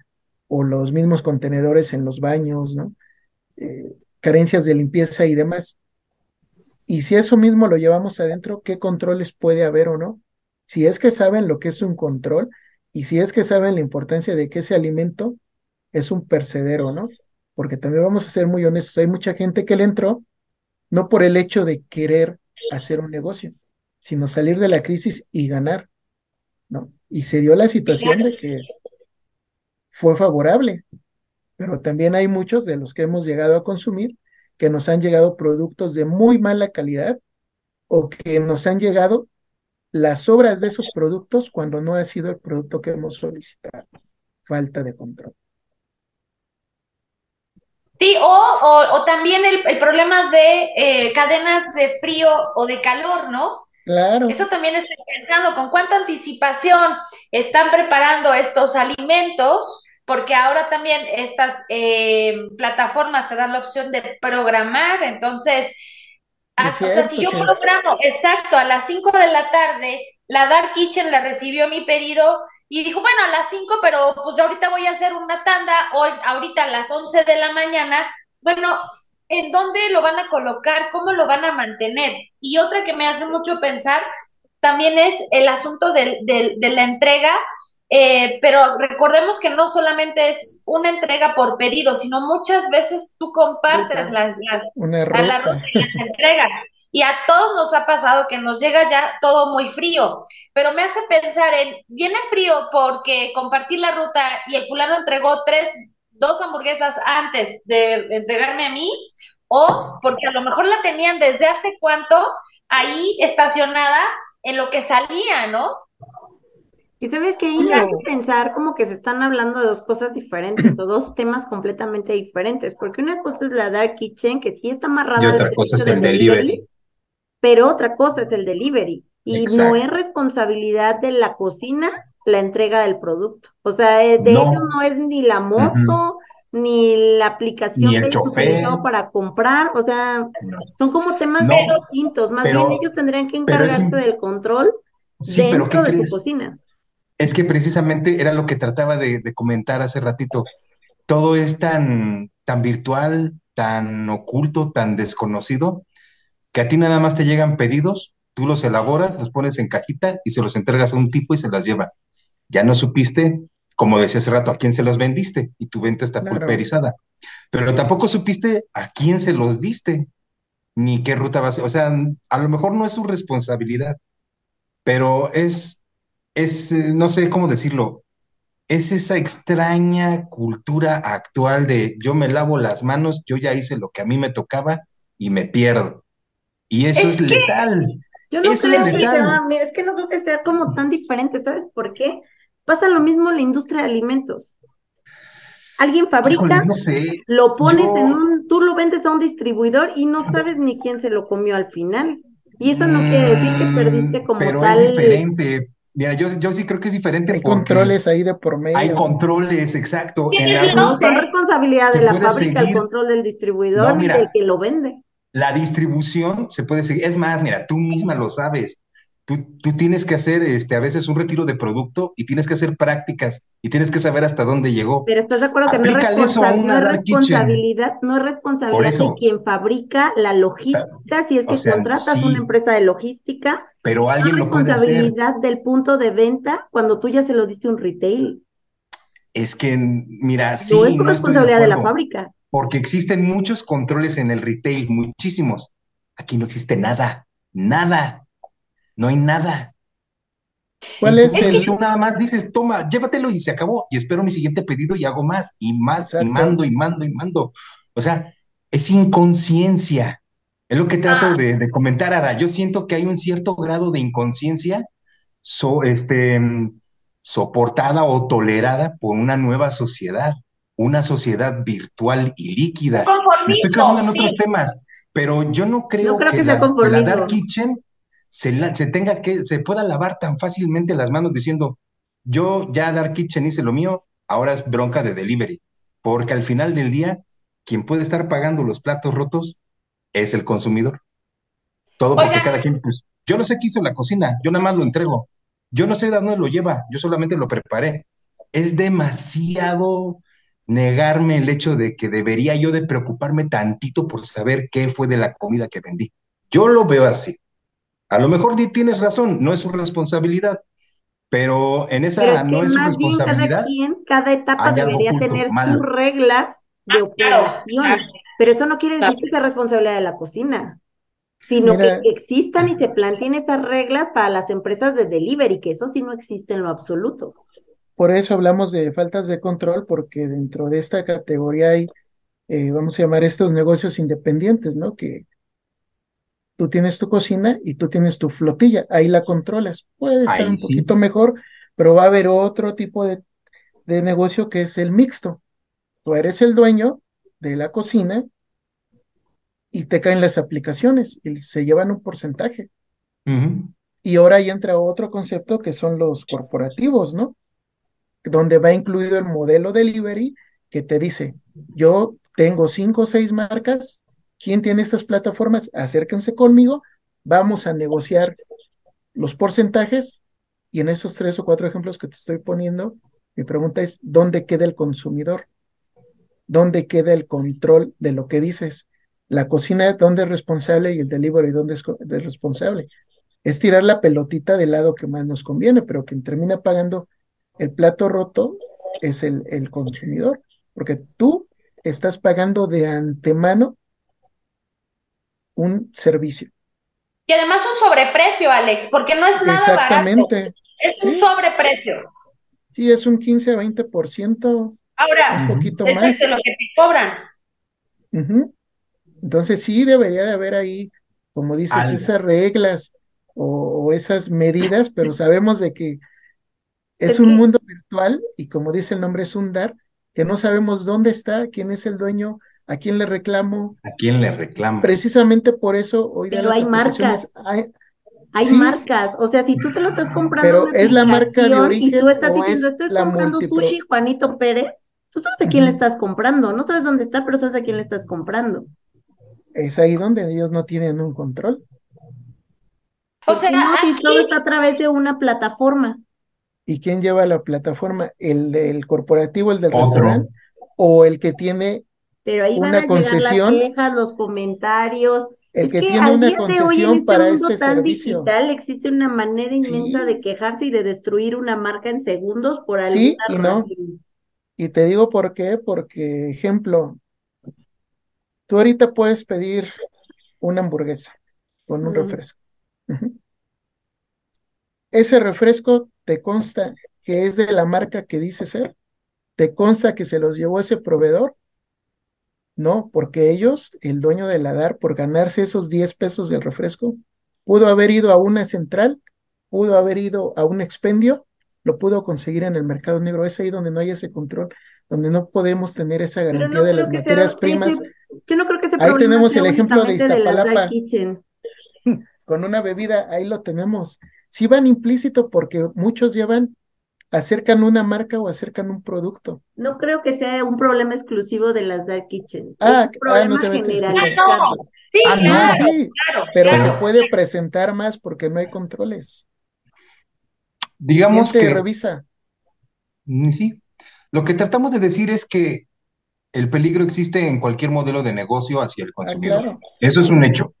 S4: o los mismos contenedores en los baños, ¿no? Eh, carencias de limpieza y demás. Y si eso mismo lo llevamos adentro, ¿qué controles puede haber o no? Si es que saben lo que es un control y si es que saben la importancia de que ese alimento es un percedero, ¿no? Porque también vamos a ser muy honestos, hay mucha gente que le entró no por el hecho de querer hacer un negocio, sino salir de la crisis y ganar, ¿no? Y se dio la situación de que fue favorable, pero también hay muchos de los que hemos llegado a consumir que nos han llegado productos de muy mala calidad o que nos han llegado las obras de esos productos cuando no ha sido el producto que hemos solicitado. Falta de control.
S3: Sí, o, o, también el, problema de eh, cadenas de frío o de calor, ¿no?
S4: Claro.
S3: Eso también estoy pensando, con cuánta anticipación están preparando estos alimentos porque ahora también estas eh, plataformas te dan la opción de programar, entonces, o sea, si yo programo, exacto, a las 5 de la tarde, la Dark Kitchen la recibió mi pedido y dijo, bueno, a las 5, pero pues ahorita voy a hacer una tanda, hoy, ahorita a las 11 de la mañana, bueno, ¿en dónde lo van a colocar? ¿Cómo lo van a mantener? Y otra que me hace mucho pensar también es el asunto de la entrega eh, pero recordemos que no solamente es una entrega por pedido, sino muchas veces tú compartes las, las, la ruta y las entregas. Y a todos nos ha pasado que nos llega ya todo muy frío, pero me hace pensar en, viene frío porque compartí la ruta y el fulano entregó tres, dos hamburguesas antes de entregarme a mí, o porque a lo mejor la tenían desde hace cuánto ahí estacionada en lo que salía, ¿no?
S1: Y sabes que ahí me hace pensar como que se están hablando de dos cosas diferentes o dos temas completamente diferentes, porque una cosa es la Dark Kitchen, que sí está amarrada
S5: y otra cosa es el delivery,
S1: pero otra cosa es el delivery. Y no es responsabilidad de la cocina la entrega del producto. O sea, eh, de ellos no es ni la moto, ni la aplicación que ellos utilizado para comprar. O sea, son como temas distintos. Más bien ellos tendrían que encargarse del control dentro de su cocina.
S5: Es que precisamente era lo que trataba de, comentar hace ratito. Todo es tan, tan virtual, tan oculto, tan desconocido, que a ti nada más te llegan pedidos, tú los elaboras, los pones en cajita y se los entregas a un tipo y se las lleva. Ya no supiste, como decía hace rato, a quién se los vendiste y tu venta está pulverizada. Pero tampoco supiste a quién se los diste, ni qué ruta vas. O sea, a lo mejor no es su responsabilidad, pero es es, eh, no sé cómo decirlo, es esa extraña cultura actual de yo me lavo las manos, yo ya hice lo que a mí me tocaba y me pierdo. Y eso es, letal.
S1: Yo no creo que sea, es que no creo que sea como tan diferente, ¿sabes por qué? Pasa lo mismo en la industria de alimentos. Alguien fabrica, lo pones en un, tú lo vendes a un distribuidor y no sabes ni quién se lo comió al final. Y eso no quiere decir que perdiste como
S5: pero
S1: tal.
S5: Es diferente, Mira, yo, yo sí creo que es diferente.
S4: Hay controles ahí de por medio.
S5: Hay controles, exacto. En
S1: la no son responsabilidad de la fábrica el control del distribuidor ni del que lo vende.
S5: La distribución se puede seguir. Es más, mira, tú misma lo sabes. Tú, tú, tienes que hacer este, a veces un retiro de producto y tienes que hacer prácticas y tienes que saber hasta dónde llegó.
S1: Pero estás de acuerdo que no es, responsabilidad, no es responsabilidad de quien fabrica la logística, si es que contratas una empresa de logística,
S5: pero alguien
S1: no
S5: es responsabilidad
S1: del punto de venta cuando tú ya se lo diste un retail.
S5: Es que, mira, sí.
S1: No es responsabilidad de la fábrica.
S5: Porque existen muchos controles en el retail, muchísimos. Aquí no existe nada, nada no hay nada.
S4: ¿Cuál es el...
S5: Tú nada más dices, toma, llévatelo y se acabó. Y espero mi siguiente pedido y hago más y más y mando y mando y mando. O sea, es inconsciencia. Es lo que trato ah. de, comentar, Ara. Yo siento que hay un cierto grado de inconsciencia este, soportada o tolerada por una nueva sociedad, una sociedad virtual y líquida. Estoy hablando en otros temas, pero yo no creo, que, la, la Dark Kitchen se, tenga que, se pueda lavar tan fácilmente las manos diciendo, yo ya Dark Kitchen hice lo mío, ahora es bronca de delivery. Porque al final del día, quien puede estar pagando los platos rotos es el consumidor. Todo porque cada quien, pues, yo no sé qué hizo la cocina, yo nada más lo entrego. Yo no sé de dónde lo lleva, yo solamente lo preparé. Es demasiado negarme el hecho de que debería yo de preocuparme tantito por saber qué fue de la comida que vendí. Yo lo veo así. A lo mejor tienes razón, no es su responsabilidad, pero en esa no es su responsabilidad.
S1: Bien cada, cada etapa debería tener sus reglas de ah, operación, pero eso no quiere decir que sea responsabilidad de la cocina, sino que existan y se planteen esas reglas para las empresas de delivery, que eso sí no existe en lo absoluto.
S4: Por eso hablamos de faltas de control, porque dentro de esta categoría hay, eh, vamos a llamar estos negocios independientes, ¿no? Que tú tienes tu cocina y tú tienes tu flotilla, ahí la controlas. Puede estar un poquito mejor, pero va a haber otro tipo de, de, negocio que es el mixto. Tú eres el dueño de la cocina y te caen las aplicaciones y se llevan un porcentaje. Y ahora ahí entra otro concepto que son los corporativos, ¿no? Donde va incluido el modelo delivery que te dice, yo tengo cinco o seis marcas ¿Quién tiene estas plataformas? Acérquense conmigo, vamos a negociar los porcentajes y en esos tres o cuatro ejemplos que te estoy poniendo, mi pregunta es, ¿dónde queda el consumidor? ¿Dónde queda el control de lo que dices? La cocina, ¿dónde es responsable? Y el delivery, ¿dónde es responsable? Es tirar la pelotita del lado que más nos conviene, pero quien termina pagando el plato roto es el, el consumidor, porque tú estás pagando de antemano un servicio.
S3: Y además un sobreprecio, Alex, porque no es nada
S4: Exactamente.
S3: barato. Es un sobreprecio.
S4: Sí, es un 15 a 20%.
S3: Ahora, un poquito más. Es lo que te cobran.
S4: Entonces sí debería de haber ahí, como dices, esas reglas o, esas medidas, pero sabemos de que Es un mundo virtual y como dice el nombre es un dar, que no sabemos dónde está, quién es el dueño, a quién le reclamo.
S5: A quién le reclamo.
S4: Precisamente por eso hoy
S1: Pero hay marcas. Hay, marcas, o sea, si tú se lo estás comprando.
S4: Pero es la marca de origen.
S1: Y tú estás diciendo, estoy comprando sushi Juanito Pérez, tú sabes a quién le estás comprando, no sabes dónde está, pero sabes a quién le estás comprando.
S4: Es ahí donde ellos no tienen un control.
S1: O sea, si todo está a través de una plataforma.
S4: ¿Y quién lleva la plataforma? ¿El del corporativo, el del restaurante? ¿O el que tiene
S1: Pero ahí una van a concesión? las quejas, los comentarios.
S4: El que, tiene una concesión este para este tan servicio.
S1: digital existe una manera inmensa de quejarse y de destruir una marca en segundos por alguna sí,
S4: y no. Y te digo por qué, porque, ejemplo, tú ahorita puedes pedir una hamburguesa con un refresco. Ese refresco te consta que es de la marca que dice ser, te consta que se los llevó ese proveedor, no, porque ellos, el dueño de la DAR, por ganarse esos 10 pesos del refresco, pudo haber ido a una central, pudo haber ido a un expendio, lo pudo conseguir en el mercado negro. Es ahí donde no hay ese control, donde no podemos tener esa garantía de las materias primas.
S1: yo no creo que
S4: Ahí tenemos el ejemplo de Iztapalapa. con una bebida, ahí lo tenemos sí van implícito porque muchos llevan, acercan una marca o acercan un producto.
S1: No creo que sea un problema exclusivo de las Dark Kitchen.
S4: Ah, un problema ah, no general. Sí, ah, claro, sí, pero se puede presentar más porque no hay controles.
S5: Digamos que
S4: revisa.
S5: Mm, sí. Lo que tratamos de decir es que el peligro existe en cualquier modelo de negocio hacia el ah, consumidor. Eso es un hecho.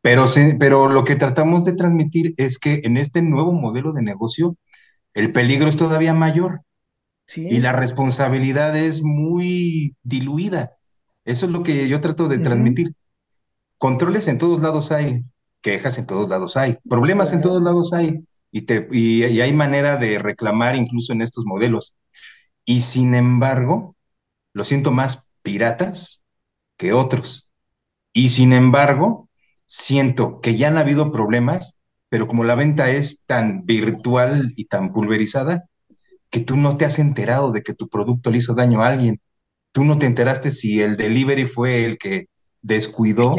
S5: Pero, pero lo que tratamos de transmitir es que en este nuevo modelo de negocio, el peligro es todavía mayor y la responsabilidad es muy diluida. Eso es lo que yo trato de transmitir. Controles en todos lados hay, quejas en todos lados hay, problemas en todos lados hay, y, te, y hay manera de reclamar incluso en estos modelos. Y sin embargo, lo siento más piratas que otros. Y sin embargo, siento que ya han habido problemas, pero como la venta es tan virtual y tan pulverizada, que tú no te has enterado de que tu producto le hizo daño a alguien. Tú no te enteraste si el delivery fue el que descuidó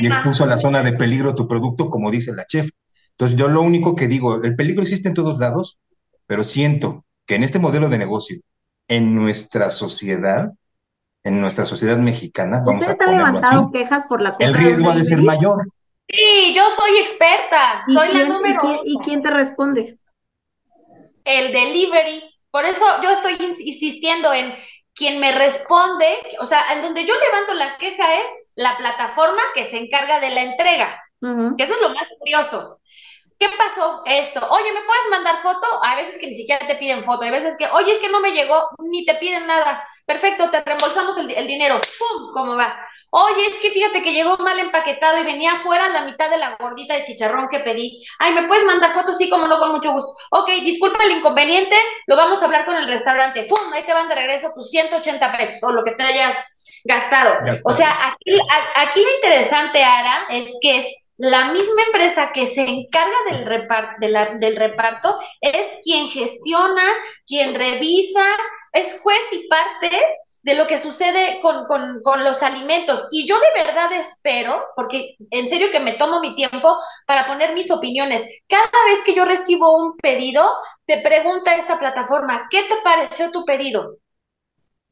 S5: y expuso a la zona de peligro tu producto, como dice la chef. Entonces, yo lo único que digo, el peligro existe en todos lados, pero siento que en este modelo de negocio, en nuestra sociedad, en nuestra sociedad mexicana, vamos a
S1: levantado quejas por la
S5: compra El riesgo ha de ser mayor.
S3: Sí, yo soy experta, soy la número
S1: ¿y quién, te responde?
S3: El delivery. Por eso yo estoy insistiendo en quien me responde, o sea, en donde yo levanto la queja es la plataforma que se encarga de la entrega, que eso es lo más curioso. ¿Qué pasó esto? Oye, ¿me puedes mandar foto? A veces que ni siquiera te piden foto, hay veces que, oye, es que no me llegó, ni te piden nada. Perfecto, te reembolsamos el, dinero. ¡Pum! ¿Cómo va? Oye, es que fíjate que llegó mal empaquetado y venía afuera la mitad de la gordita de chicharrón que pedí. Ay, ¿me puedes mandar fotos? Sí, como no, con mucho gusto. Ok, disculpa el inconveniente, lo vamos a hablar con el restaurante. ¡Pum! Ahí te van de regreso tus 180 pesos o lo que te hayas gastado. O sea, aquí, aquí lo interesante, Ara, es que es la misma empresa que se encarga del, del reparto es quien gestiona, quien revisa, es juez y parte de lo que sucede con, con, los alimentos. Y yo de verdad espero, porque en serio que me tomo mi tiempo para poner mis opiniones. Cada vez que yo recibo un pedido, te pregunta esta plataforma, ¿qué te pareció tu pedido?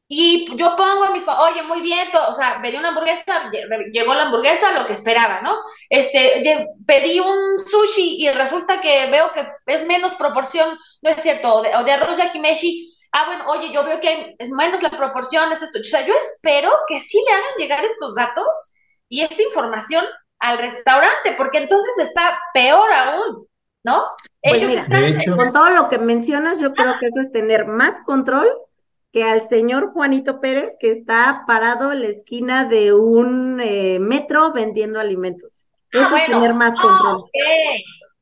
S3: Y yo pongo mis, oye, muy bien, o sea, pedí una hamburguesa, llegó la hamburguesa, lo que esperaba, ¿no? Este, pedí un sushi y resulta que veo que es menos proporción, no es cierto, de, o de arroz yakimeshi, ah, bueno, oye, yo veo que hay es menos la proporción, es esto. O sea, yo espero que sí le hagan llegar estos datos y esta información al restaurante, porque entonces está peor aún, ¿no?
S1: Pues Ellos están... con todo lo que mencionas, yo creo que eso es tener más control que al señor Juanito Pérez, que está parado en la esquina de un eh, metro vendiendo alimentos. Ah, Eso es tener más control.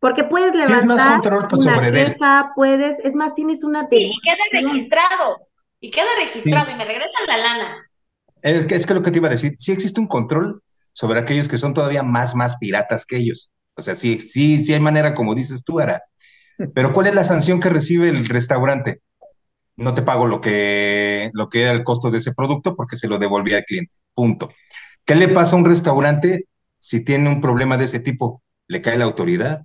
S1: Porque puedes levantar una queja, puedes, es más, tienes una...
S3: Y queda registrado, y queda registrado, y me regresan la lana.
S5: Es que, es que lo que te iba a decir, sí existe un control sobre aquellos que son todavía más, más piratas que ellos. O sea, sí, sí, sí hay manera, como dices tú, Ara, Pero ¿cuál es la sanción que recibe el restaurante? No te pago lo que, lo que era el costo de ese producto porque se lo devolví al cliente. Punto. ¿Qué le pasa a un restaurante si tiene un problema de ese tipo? ¿Le cae la autoridad?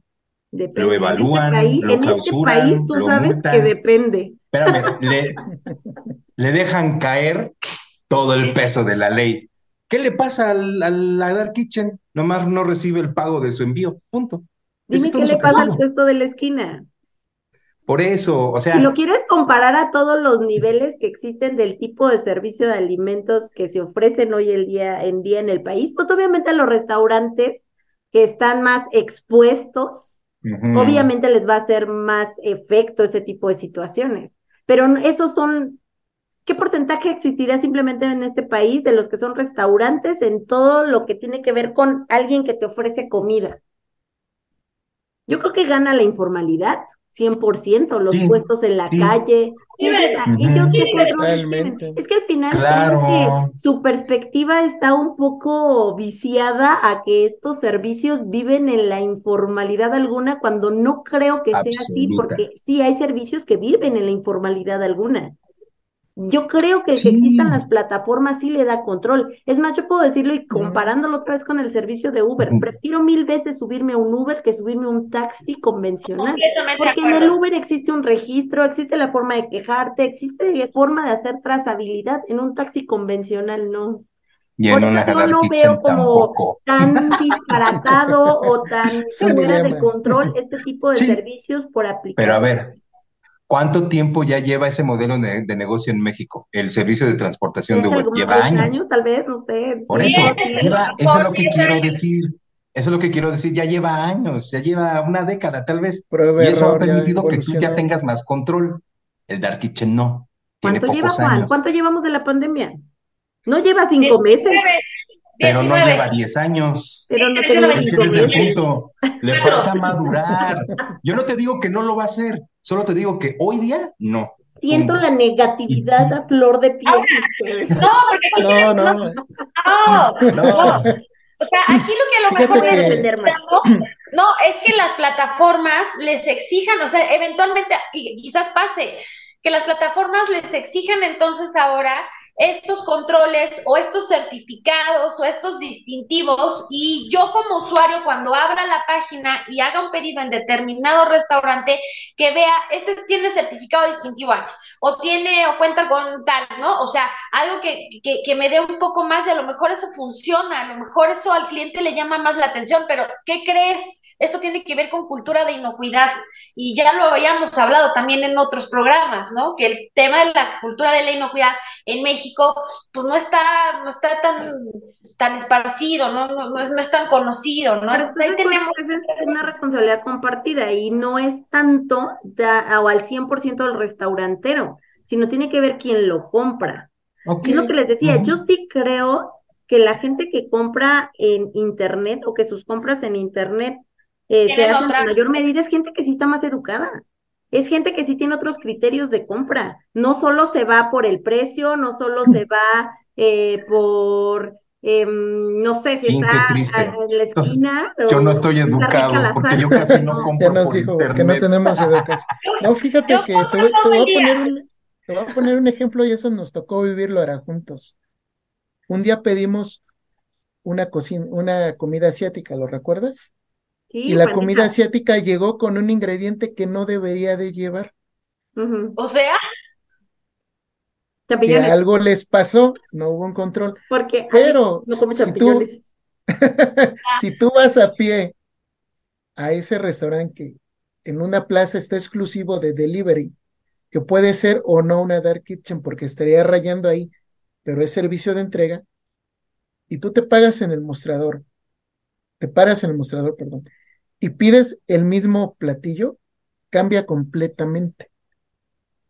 S5: Lo evalúan,
S1: en este país,
S5: lo
S1: en este país tú sabes que depende.
S5: Espérame, le, le dejan caer todo el peso de la ley. ¿Qué le pasa al, al, a Dark Kitchen? Nomás no recibe el pago de su envío. Punto.
S1: Dime qué le pasa al puesto de la esquina.
S5: Por eso, o sea.
S1: Si lo quieres comparar a todos los niveles que existen del tipo de servicio de alimentos que se ofrecen hoy el día en día en el país, pues obviamente a los restaurantes que están más expuestos, obviamente les va a hacer más efecto ese tipo de situaciones. Pero esos son ¿Qué porcentaje existiría simplemente en este país de los que son restaurantes en todo lo que tiene que ver con alguien que te ofrece comida? Yo creo que gana la informalidad, 100%, los puestos en la calle. Ellos, Es que al final su perspectiva está un poco viciada a que estos servicios viven en la informalidad alguna cuando no creo que sea así, porque sí hay servicios que viven en la informalidad alguna. Yo creo que el que existan las plataformas sí le da control. Es más, yo puedo decirlo y comparándolo otra vez con el servicio de Uber, prefiero mil veces subirme a un Uber que subirme a un taxi convencional. Porque en el Uber existe un registro, existe la forma de quejarte, existe forma de hacer trazabilidad. En un taxi convencional no. Por eso yo no veo como tan disparatado o tan fuera de control este tipo de servicios por aplicar.
S5: Pero a ver, ¿Cuánto tiempo ya lleva ese modelo de, negocio en México? El servicio de transportación de Uber. ¿Lleva años?
S1: Tal vez, no sé.
S5: Por eso, lleva, eso es lo que quiero decir. Eso es lo que quiero decir, ya lleva años, ya lleva una década tal vez. y eso ha permitido que tú ya tengas más control. El Dark Kitchen no.
S1: ¿Cuánto lleva Juan? ¿Cuánto llevamos de la pandemia? No lleva cinco meses.
S5: Pero no lleva 10 años.
S1: Pero no tengo
S5: el punto. Le falta madurar. Yo no te digo que no lo va a hacer, solo te digo que hoy día no.
S1: Siento la negatividad a flor de piel.
S3: no, porque no, no. No, no. O sea, aquí lo que a lo mejor es vender más. No, es que las plataformas les exijan, o sea, eventualmente, y quizás pase, que las plataformas les exijan entonces ahora estos controles o estos certificados o estos distintivos y yo como usuario cuando abra la página y haga un pedido en determinado restaurante que vea, este tiene certificado distintivo H o tiene o cuenta con tal, ¿no? O sea, algo que, que, que me dé un poco más y a lo mejor eso funciona, a lo mejor eso al cliente le llama más la atención, pero ¿qué crees? Esto tiene que ver con cultura de inocuidad y ya lo habíamos hablado también en otros programas, ¿no? Que el tema de la cultura de la inocuidad en México, pues no está, no está tan, tan esparcido, ¿no? No, es, no es tan conocido, ¿no?
S1: Entonces ahí tenemos... Es una responsabilidad compartida y no es tanto o al 100% del restaurantero, sino tiene que ver quién lo compra. Y lo que les decía, yo sí creo que la gente que compra en Internet o que sus compras en Internet eh, se en mayor medida es gente que sí está más educada. Es gente que sí tiene otros criterios de compra. No solo se va por el precio, no solo se va eh, por, em, no sé, si está en la esquina.
S5: Yo no estoy educado, porque yo casi no compro
S4: nos dijo que no tenemos educación. No, fíjate que te, voy, a poner un, te voy a poner un ejemplo y eso nos tocó vivirlo ahora juntos. Un día pedimos una cocina, una comida asiática, ¿lo recuerdas? Y la comida asiática llegó con un ingrediente que no debería de llevar.
S3: O sea,
S4: que algo les pasó, no hubo un control.
S1: Porque
S4: pero si, tú, si tú vas a pie a ese restaurante que en una plaza está exclusivo de delivery, que puede ser o no una dark kitchen porque estaría rayando ahí, pero es servicio de entrega, y tú te pagas en el mostrador te paras en el mostrador, perdón, y pides el mismo platillo, cambia completamente.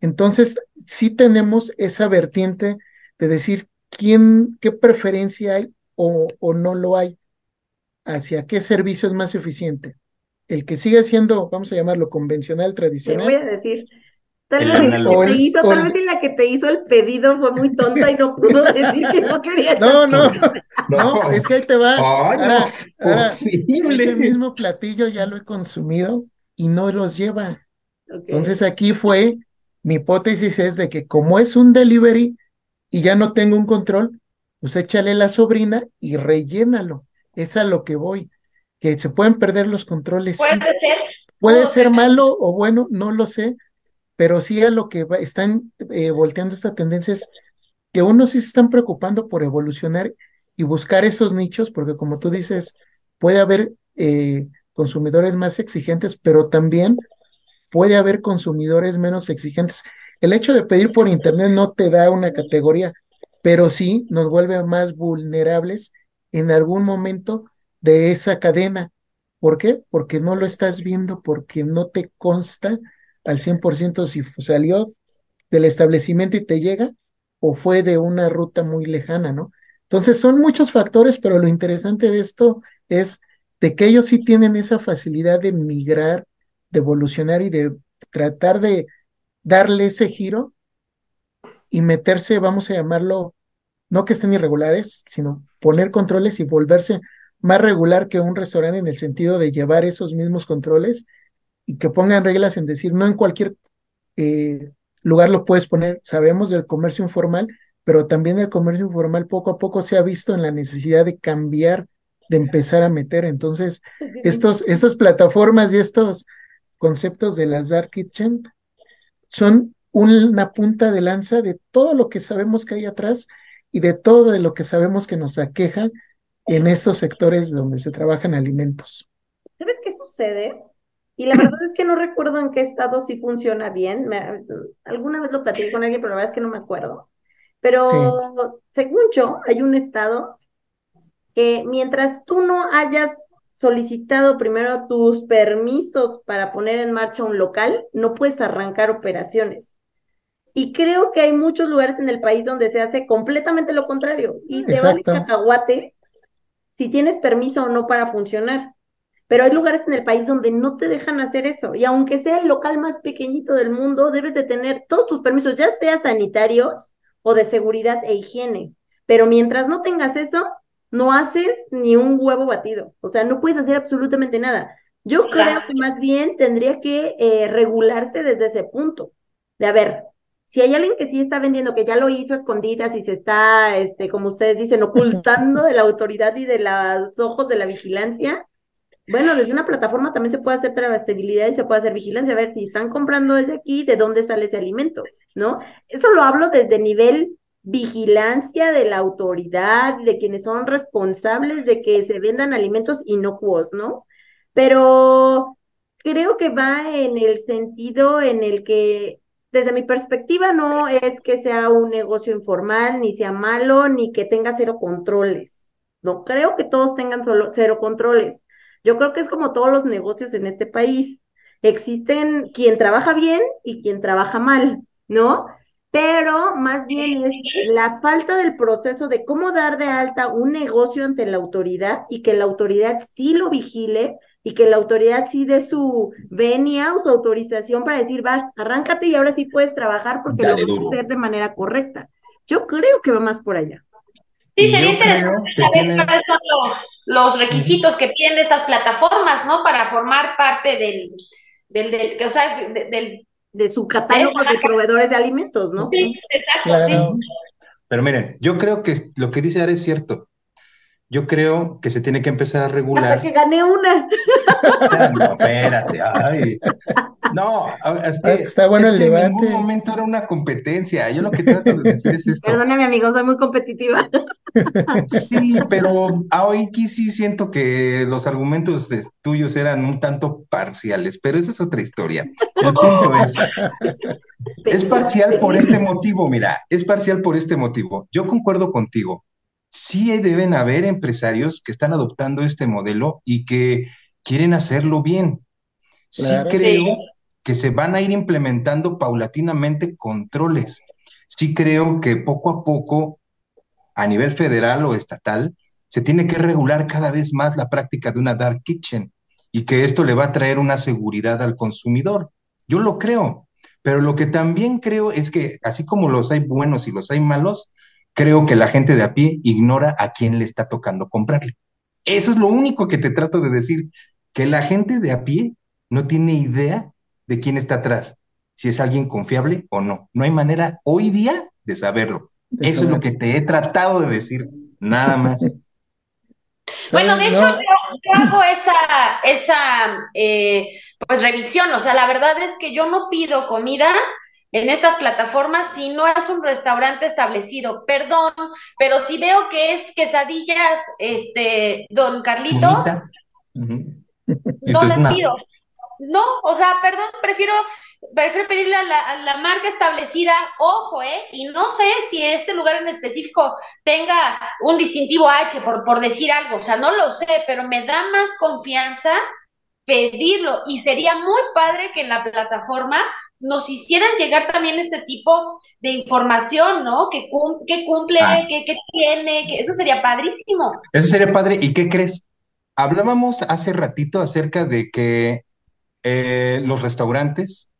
S4: Entonces, sí tenemos esa vertiente de decir quién, qué preferencia hay o, o no lo hay, hacia qué servicio es más eficiente. El que sigue siendo, vamos a llamarlo convencional, tradicional.
S1: voy a decir, Tal vez, la que te hizo, tal vez la que te hizo el pedido fue muy tonta y no pudo decir que no quería.
S4: No, no, no, es que ahí te va. ahora, ese mismo platillo ya lo he consumido y no los lleva. Entonces aquí fue, mi hipótesis es de que como es un delivery y ya no tengo un control, pues échale la sobrina y rellénalo. Es a lo que voy, que se pueden perder los controles.
S3: Puede ser.
S4: Puede ser malo o bueno, no lo sé, pero sí a lo que están eh, volteando esta tendencia es que unos sí se están preocupando por evolucionar y buscar esos nichos, porque como tú dices, puede haber eh, consumidores más exigentes, pero también puede haber consumidores menos exigentes. El hecho de pedir por Internet no te da una categoría, pero sí nos vuelve más vulnerables en algún momento de esa cadena. ¿Por qué? Porque no lo estás viendo, porque no te consta al 100% si salió del establecimiento y te llega o fue de una ruta muy lejana, ¿no? Entonces son muchos factores, pero lo interesante de esto es de que ellos sí tienen esa facilidad de migrar, de evolucionar y de tratar de darle ese giro y meterse, vamos a llamarlo, no que estén irregulares, sino poner controles y volverse más regular que un restaurante en el sentido de llevar esos mismos controles y que pongan reglas en decir, no en cualquier eh, lugar lo puedes poner, sabemos del comercio informal, pero también el comercio informal poco a poco se ha visto en la necesidad de cambiar, de empezar a meter. Entonces, estos, estas plataformas y estos conceptos de las Dark Kitchen son una punta de lanza de todo lo que sabemos que hay atrás y de todo de lo que sabemos que nos aqueja en estos sectores donde se trabajan alimentos.
S1: ¿Sabes qué sucede? Y la verdad es que no recuerdo en qué estado sí funciona bien. alguna vez lo platiqué con alguien, pero la verdad es que no me acuerdo. Pero según yo, hay un estado que mientras tú no hayas solicitado primero tus permisos para poner en marcha un local, no puedes arrancar operaciones. Y creo que hay muchos lugares en el país donde se hace completamente lo contrario. Y te vale cacahuate si tienes permiso o no para funcionar. Pero hay lugares en el país donde no te dejan hacer eso. Y aunque sea el local más pequeñito del mundo, debes de tener todos tus permisos, ya sea sanitarios o de seguridad e higiene. Pero mientras no tengas eso, no haces ni un huevo batido. O sea, no puedes hacer absolutamente nada. Yo creo que más bien tendría que eh, regularse desde ese punto. De a ver, si hay alguien que sí está vendiendo, que ya lo hizo escondidas y se está, este, como ustedes dicen, ocultando de la autoridad y de los ojos de la vigilancia, bueno, desde una plataforma también se puede hacer trazabilidad y se puede hacer vigilancia, a ver si están comprando desde aquí, de dónde sale ese alimento, ¿no? Eso lo hablo desde nivel vigilancia de la autoridad, de quienes son responsables de que se vendan alimentos inocuos, ¿no? Pero creo que va en el sentido en el que, desde mi perspectiva, no es que sea un negocio informal, ni sea malo, ni que tenga cero controles. No creo que todos tengan solo cero controles yo creo que es como todos los negocios en este país. Existen quien trabaja bien y quien trabaja mal, ¿no? Pero más bien es la falta del proceso de cómo dar de alta un negocio ante la autoridad y que la autoridad sí lo vigile y que la autoridad sí dé su venia o su autorización para decir, vas, arráncate y ahora sí puedes trabajar porque lo vas a hacer de manera correcta. Yo creo que va más por allá.
S3: Sí, sería interesante saber cuáles son los, requisitos que tienen estas plataformas, ¿no? Para formar parte del, del, del o sea, del,
S1: de su catálogo de, proveedores de alimentos, ¿no?
S3: Sí, exacto, sí.
S5: Pero miren, yo creo que lo que dice Ara es cierto. Yo creo que se tiene que empezar a regular.
S1: Hasta que gané una.
S5: No, espérate. Ay. No,
S4: es que está bueno el debate. En
S5: ningún momento era una competencia. Yo lo que trato de decir es esto.
S1: Perdóname, amigo, soy muy competitiva.
S5: Sí, pero hoy sí siento que los argumentos tuyos eran un tanto parciales, pero esa es otra historia. El punto es, es parcial por este motivo, mira, es parcial por este motivo. Yo concuerdo contigo sí deben haber empresarios que están adoptando este modelo y que quieren hacerlo bien. Sí creo que se van a ir implementando paulatinamente controles. Sí creo que poco a poco, a nivel federal o estatal, se tiene que regular cada vez más la práctica de una dark kitchen y que esto le va a traer una seguridad al consumidor. Yo lo creo, pero lo que también creo es que así como los hay buenos y los hay malos, creo que la gente de a pie ignora a quién le está tocando comprarle. Eso es lo único que te trato de decir, que la gente de a pie no tiene idea de quién está atrás, si es alguien confiable o no. No hay manera hoy día de saberlo. Eso es lo que te he tratado de decir, nada más.
S3: Bueno, de hecho, yo, hago esa, esa eh, pues revisión, o sea, la verdad es que yo no pido comida en estas plataformas si no es un restaurante establecido. Perdón, pero si veo que es quesadillas, este, don Carlitos, no le pido. No, o sea, perdón, prefiero, prefiero pedirle a la, marca establecida, ojo, ¿eh? Y no sé si este lugar en específico tenga un distintivo H, por, por decir algo, o sea, no lo sé, pero me da más confianza pedirlo y sería muy padre que en la plataforma nos hicieran llegar también este tipo de información, ¿no? Que, cumple, ah. que, tiene, que eso sería padrísimo.
S5: Eso sería padre. ¿Y qué crees? Hablábamos hace ratito acerca de que eh, los restaurantes,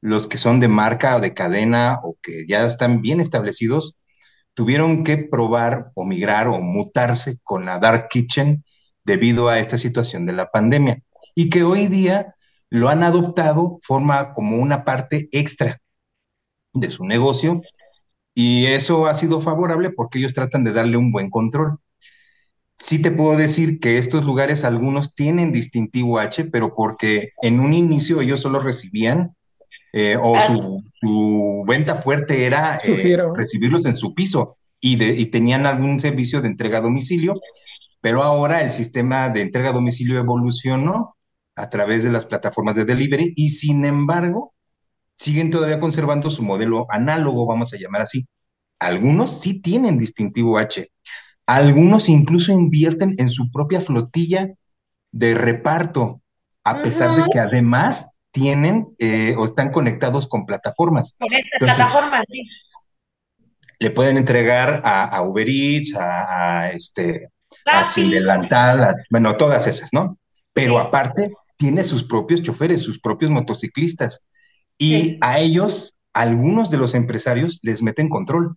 S5: los que son de marca o de cadena o que ya están bien establecidos, tuvieron que probar o migrar o mutarse con la Dark Kitchen debido a esta situación de la pandemia. Y que hoy día lo han adoptado, forma como una parte extra de su negocio y eso ha sido favorable porque ellos tratan de darle un buen control. Sí te puedo decir que estos lugares algunos tienen distintivo H, pero porque en un inicio ellos solo recibían eh, o su, venta fuerte era eh, recibirlos en su piso y, y tenían algún servicio de entrega a domicilio, pero ahora el sistema de entrega a domicilio evolucionó a través de las plataformas de delivery y sin embargo siguen todavía conservando su modelo análogo, vamos a llamar así. Algunos sí tienen distintivo H, algunos incluso invierten en su propia flotilla de reparto, a pesar de que además tienen eh, o están conectados con plataformas.
S3: Con estas plataformas, sí.
S5: Le pueden entregar a, Uber Eats, a, este, a Delantal, bueno, todas esas, ¿no? Pero aparte, tiene sus propios choferes, sus propios motociclistas. Y a ellos, algunos de los empresarios les meten control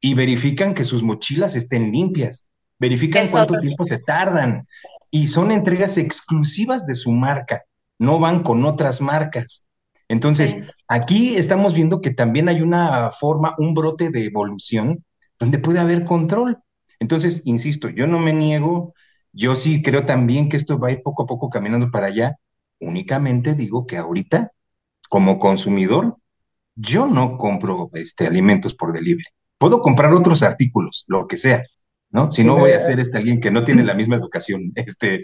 S5: y verifican que sus mochilas estén limpias, verifican cuánto tiempo se tardan y son entregas exclusivas de su marca, no van con otras marcas. Entonces, aquí estamos viendo que también hay una forma, un brote de evolución donde puede haber control. Entonces, insisto, yo no me niego yo sí creo también que esto va a ir poco a poco caminando para allá. Únicamente digo que ahorita, como consumidor, yo no compro este, alimentos por delivery. Puedo comprar otros artículos, lo que sea, ¿no? Si no voy a ser este alguien que no tiene la misma educación, este,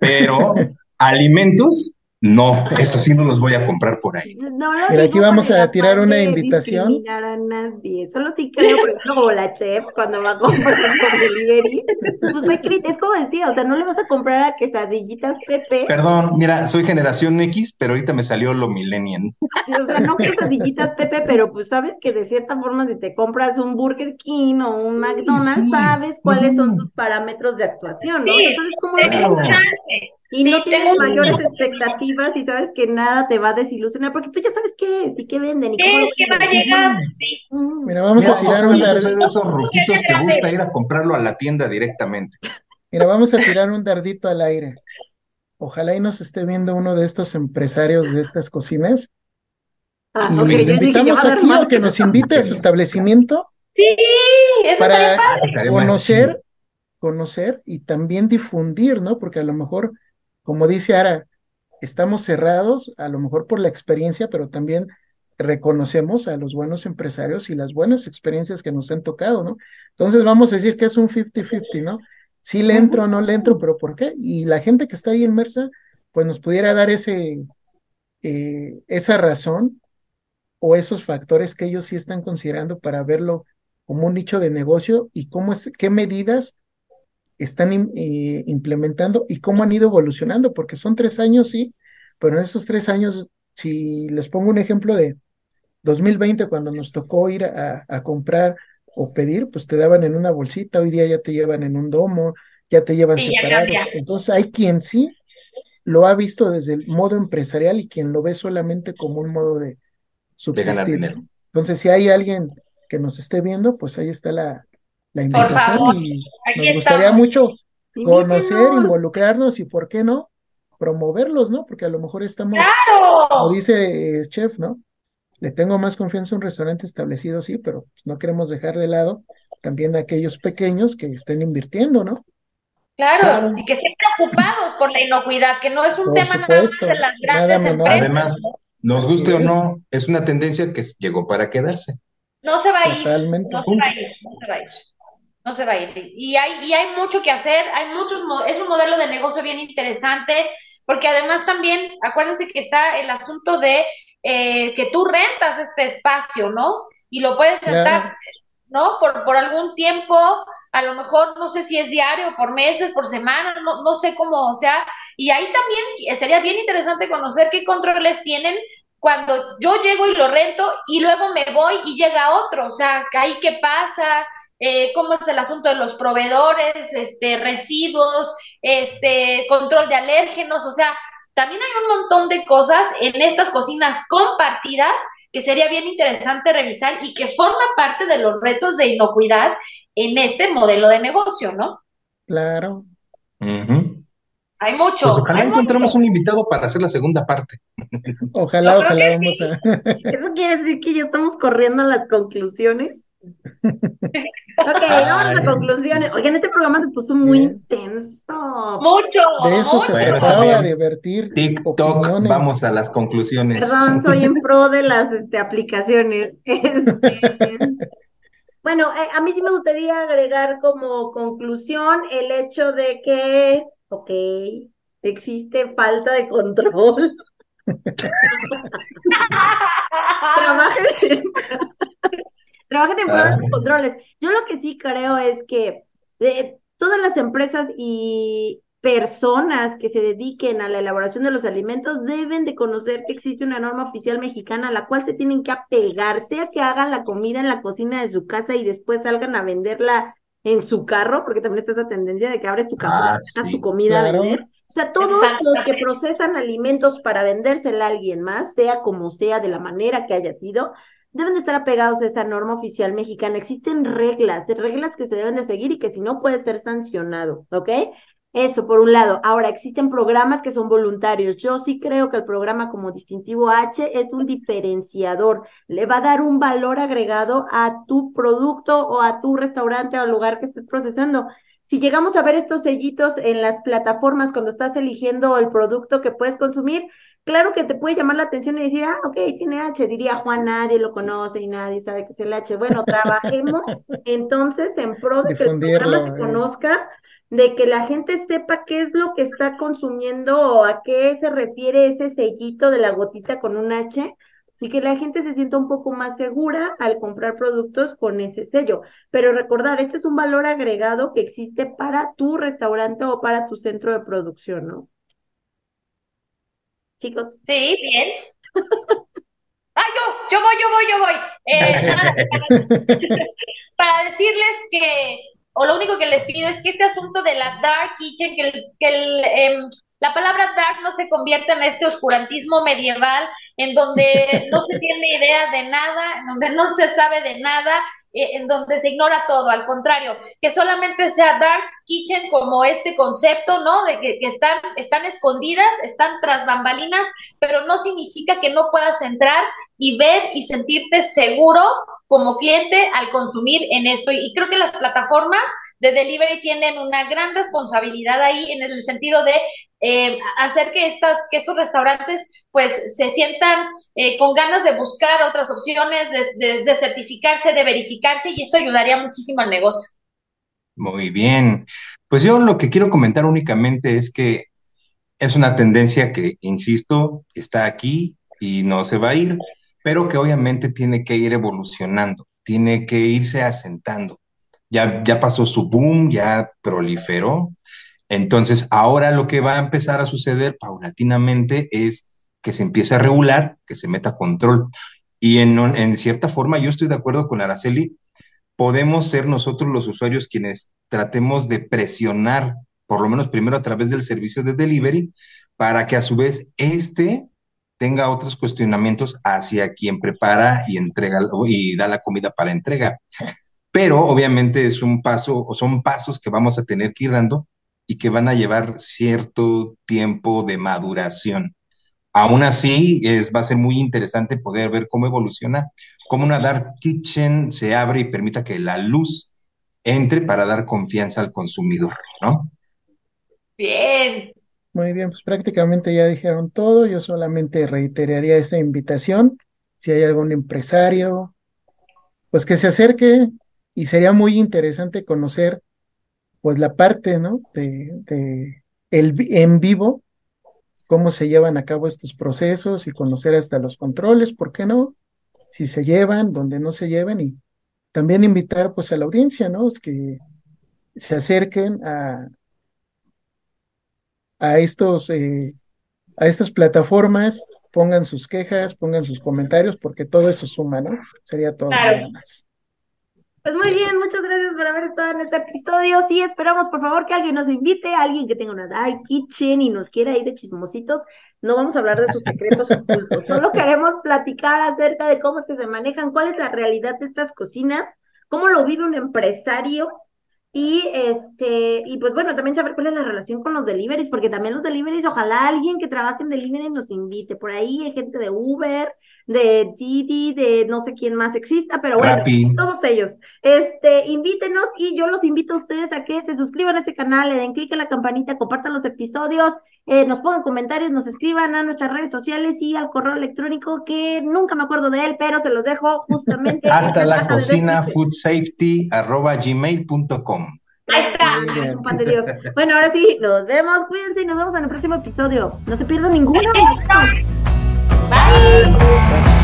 S5: pero alimentos no, eso sí no los voy a comprar por ahí.
S4: No, Pero aquí vamos a tirar una invitación.
S1: a nadie. Solo si creo, por ejemplo, como la chef cuando va a comprar por delivery. Pues es como decía, o sea, no le vas a comprar a quesadillitas Pepe.
S5: Perdón, mira, soy generación X, pero ahorita me salió lo millennial.
S1: O sea, no quesadillitas Pepe, pero pues sabes que de cierta forma si te compras un Burger King o un McDonald's, sabes cuáles son sus parámetros de actuación, ¿no? Entonces, ¿cómo lo y no tienes mayores expectativas y sabes que nada te va a desilusionar porque tú ya sabes qué es y qué venden y cómo
S3: ¿Qué, va a llegar?
S4: Mira, vamos a tirar un
S5: dardito. de esos ruquitos te gusta ir a comprarlo a la tienda directamente.
S4: Mira, vamos a tirar un dardito al aire. Ojalá y nos esté viendo uno de estos empresarios de estas cocinas. Ah, y le invitamos aquí o que nos invite a su establecimiento.
S3: Sí, eso para
S4: conocer, conocer y también difundir, ¿no? Porque a lo mejor como dice Ara, estamos cerrados, a lo mejor por la experiencia, pero también reconocemos a los buenos empresarios y las buenas experiencias que nos han tocado, ¿no? Entonces vamos a decir que es un 50-50, ¿no? Si le entro o no le entro, pero ¿por qué? Y la gente que está ahí inmersa, pues nos pudiera dar ese, eh, esa razón o esos factores que ellos sí están considerando para verlo como un nicho de negocio y cómo es, qué medidas están eh, implementando y cómo han ido evolucionando, porque son tres años, sí, pero en esos tres años, si les pongo un ejemplo de 2020, cuando nos tocó ir a, comprar o pedir, pues te daban en una bolsita, hoy día ya te llevan en un domo, ya te llevan separados. Entonces hay quien sí lo ha visto desde el modo empresarial y quien lo ve solamente como un modo de subsistir. Entonces, si hay alguien que nos esté viendo, pues ahí está la, la invitación y nos gustaría mucho conocer, involucrarnos y, ¿por qué no? promoverlos, ¿no? Porque a lo mejor estamos, como dice el chef, ¿no? Le tengo más confianza a un restaurante establecido, sí, pero no queremos dejar de lado también a aquellos pequeños que estén invirtiendo, ¿no?
S3: Claro, y que estén preocupados por la inocuidad, que no es un tema nada más de las grandes empresas.
S5: Además, nos guste o no, es una tendencia que llegó para quedarse.
S3: No se va a ir. No se va a ir, no se va a ir. No se va a ir. Y hay, y hay mucho que hacer, hay muchos, es un modelo de negocio bien interesante, porque además también, acuérdense que está el asunto de eh, que tú rentas este espacio, ¿no? Y lo puedes rentar, ¿no? Por, por algún tiempo, a lo mejor no sé si es diario, por meses, por semana, no, no sé cómo, o sea, y ahí también sería bien interesante conocer qué controles tienen cuando yo llego y lo rento y luego me voy y llega otro, o sea, ahí qué pasa, eh, cómo es el asunto de los proveedores, este, residuos, este, control de alérgenos, o sea, también hay un montón de cosas en estas cocinas compartidas que sería bien interesante revisar y que forma parte de los retos de inocuidad en este modelo de negocio, ¿no?
S4: Claro.
S3: Hay mucho.
S5: Pues ojalá encontremos un invitado para hacer la segunda parte.
S4: Ojalá, ojalá vamos a.
S1: Eso quiere decir que ya estamos corriendo a las conclusiones. ok, vamos a conclusiones. Oigan, este programa se puso muy intenso.
S3: Mucho.
S4: De eso se trataba, divertir.
S5: TikTok, vamos a las conclusiones.
S1: Perdón, soy en pro de las este, aplicaciones. Este, bueno, eh, a mí sí me gustaría agregar como conclusión el hecho de que, ok, existe falta de control. Trabajen Trabajen en pruebas de controles. Yo lo que sí creo es que de todas las empresas y personas que se dediquen a la elaboración de los alimentos deben de conocer que existe una norma oficial mexicana a la cual se tienen que apegar, sea que hagan la comida en la cocina de su casa y después salgan a venderla en su carro, porque también está esa tendencia de que abres tu carro, ah, tu comida a vender. O sea, todos los que procesan alimentos para vendérsela a alguien más, sea como sea, de la manera que haya sido, deben de estar apegados a esa norma oficial mexicana. Existen reglas, reglas que se deben de seguir y que si no puede ser sancionado, ¿ok? Eso, por un lado. Ahora, existen programas que son voluntarios. Yo sí creo que el programa como distintivo H es un diferenciador. Le va a dar un valor agregado a tu producto o a tu restaurante o al lugar que estés procesando. Si llegamos a ver estos sellitos en las plataformas cuando estás eligiendo el producto que puedes consumir, claro que te puede llamar la atención y decir, ah, ok, tiene H, diría Juan, nadie lo conoce y nadie sabe que es el H. Bueno, trabajemos entonces en pro de que el programa se eh. conozca, de que la gente sepa qué es lo que está consumiendo o a qué se refiere ese sellito de la gotita con un H y que la gente se sienta un poco más segura al comprar productos con ese sello. Pero recordar, este es un valor agregado que existe para tu restaurante o para tu centro de producción, ¿no? Chicos.
S3: Sí, bien. ¡Ay, yo! ¡Yo voy, yo voy, yo voy! Eh, para, decirles que, o lo único que les pido es que este asunto de la dark y que, el, em, la palabra dark no se convierta en este oscurantismo medieval en donde no se tiene idea de nada, en donde no se sabe de nada, en donde se ignora todo, al contrario, que solamente sea Dark Kitchen como este concepto, ¿no? De que, están, están escondidas, están tras bambalinas, pero no significa que no puedas entrar y ver y sentirte seguro como cliente al consumir en esto. Y creo que las plataformas de delivery tienen una gran responsabilidad ahí en el sentido de eh, hacer que, estas, que estos restaurantes pues se sientan eh, con ganas de buscar otras opciones, de, certificarse, de verificarse y esto ayudaría muchísimo al negocio.
S5: Muy bien. Pues yo lo que quiero comentar únicamente es que es una tendencia que, insisto, está aquí y no se va a ir, pero que obviamente tiene que ir evolucionando, tiene que irse asentando ya, pasó su boom, ya proliferó. Entonces, ahora lo que va a empezar a suceder paulatinamente es que se empiece a regular, que se meta control. Y en, en cierta forma, yo estoy de acuerdo con Araceli, podemos ser nosotros los usuarios quienes tratemos de presionar, por lo menos primero a través del servicio de delivery, para que a su vez este tenga otros cuestionamientos hacia quien prepara y entrega y da la comida para entrega pero obviamente es un paso o son pasos que vamos a tener que ir dando y que van a llevar cierto tiempo de maduración. Aún así, es, va a ser muy interesante poder ver cómo evoluciona, cómo una dark kitchen se abre y permita que la luz entre para dar confianza al consumidor, ¿no?
S3: Bien.
S4: Muy bien, pues prácticamente ya dijeron todo. Yo solamente reiteraría esa invitación. Si hay algún empresario, pues que se acerque y sería muy interesante conocer pues la parte, ¿no? De, de el en vivo cómo se llevan a cabo estos procesos y conocer hasta los controles, ¿por qué no? Si se llevan, donde no se lleven y también invitar pues a la audiencia, ¿no? Es que se acerquen a, a estos eh, a estas plataformas, pongan sus quejas, pongan sus comentarios, porque todo eso suma, ¿no? Sería todo
S1: nada más. Pues muy bien, muchas gracias por haber estado en este episodio. Sí, esperamos por favor que alguien nos invite, alguien que tenga una Dark Kitchen y nos quiera ir de chismositos. No vamos a hablar de sus secretos ocultos, solo queremos platicar acerca de cómo es que se manejan, cuál es la realidad de estas cocinas, cómo lo vive un empresario y este, y pues bueno, también saber cuál es la relación con los deliveries, porque también los deliveries, ojalá alguien que trabaje en delivery nos invite. Por ahí hay gente de Uber, de Didi, de no sé quién más exista, pero bueno, todos ellos. Este, invítenos y yo los invito a ustedes a que se suscriban a este canal, le den clic en la campanita, compartan los episodios, eh, nos pongan comentarios, nos escriban a nuestras redes sociales y al correo electrónico que nunca me acuerdo de él, pero se los dejo justamente.
S5: Hasta la cocina foodsafety arroba gmail.com.
S1: Ahí está, es un pan de Dios. Bueno, ahora sí, nos vemos, cuídense y nos vemos en el próximo episodio. No se pierdan ninguno. 拜。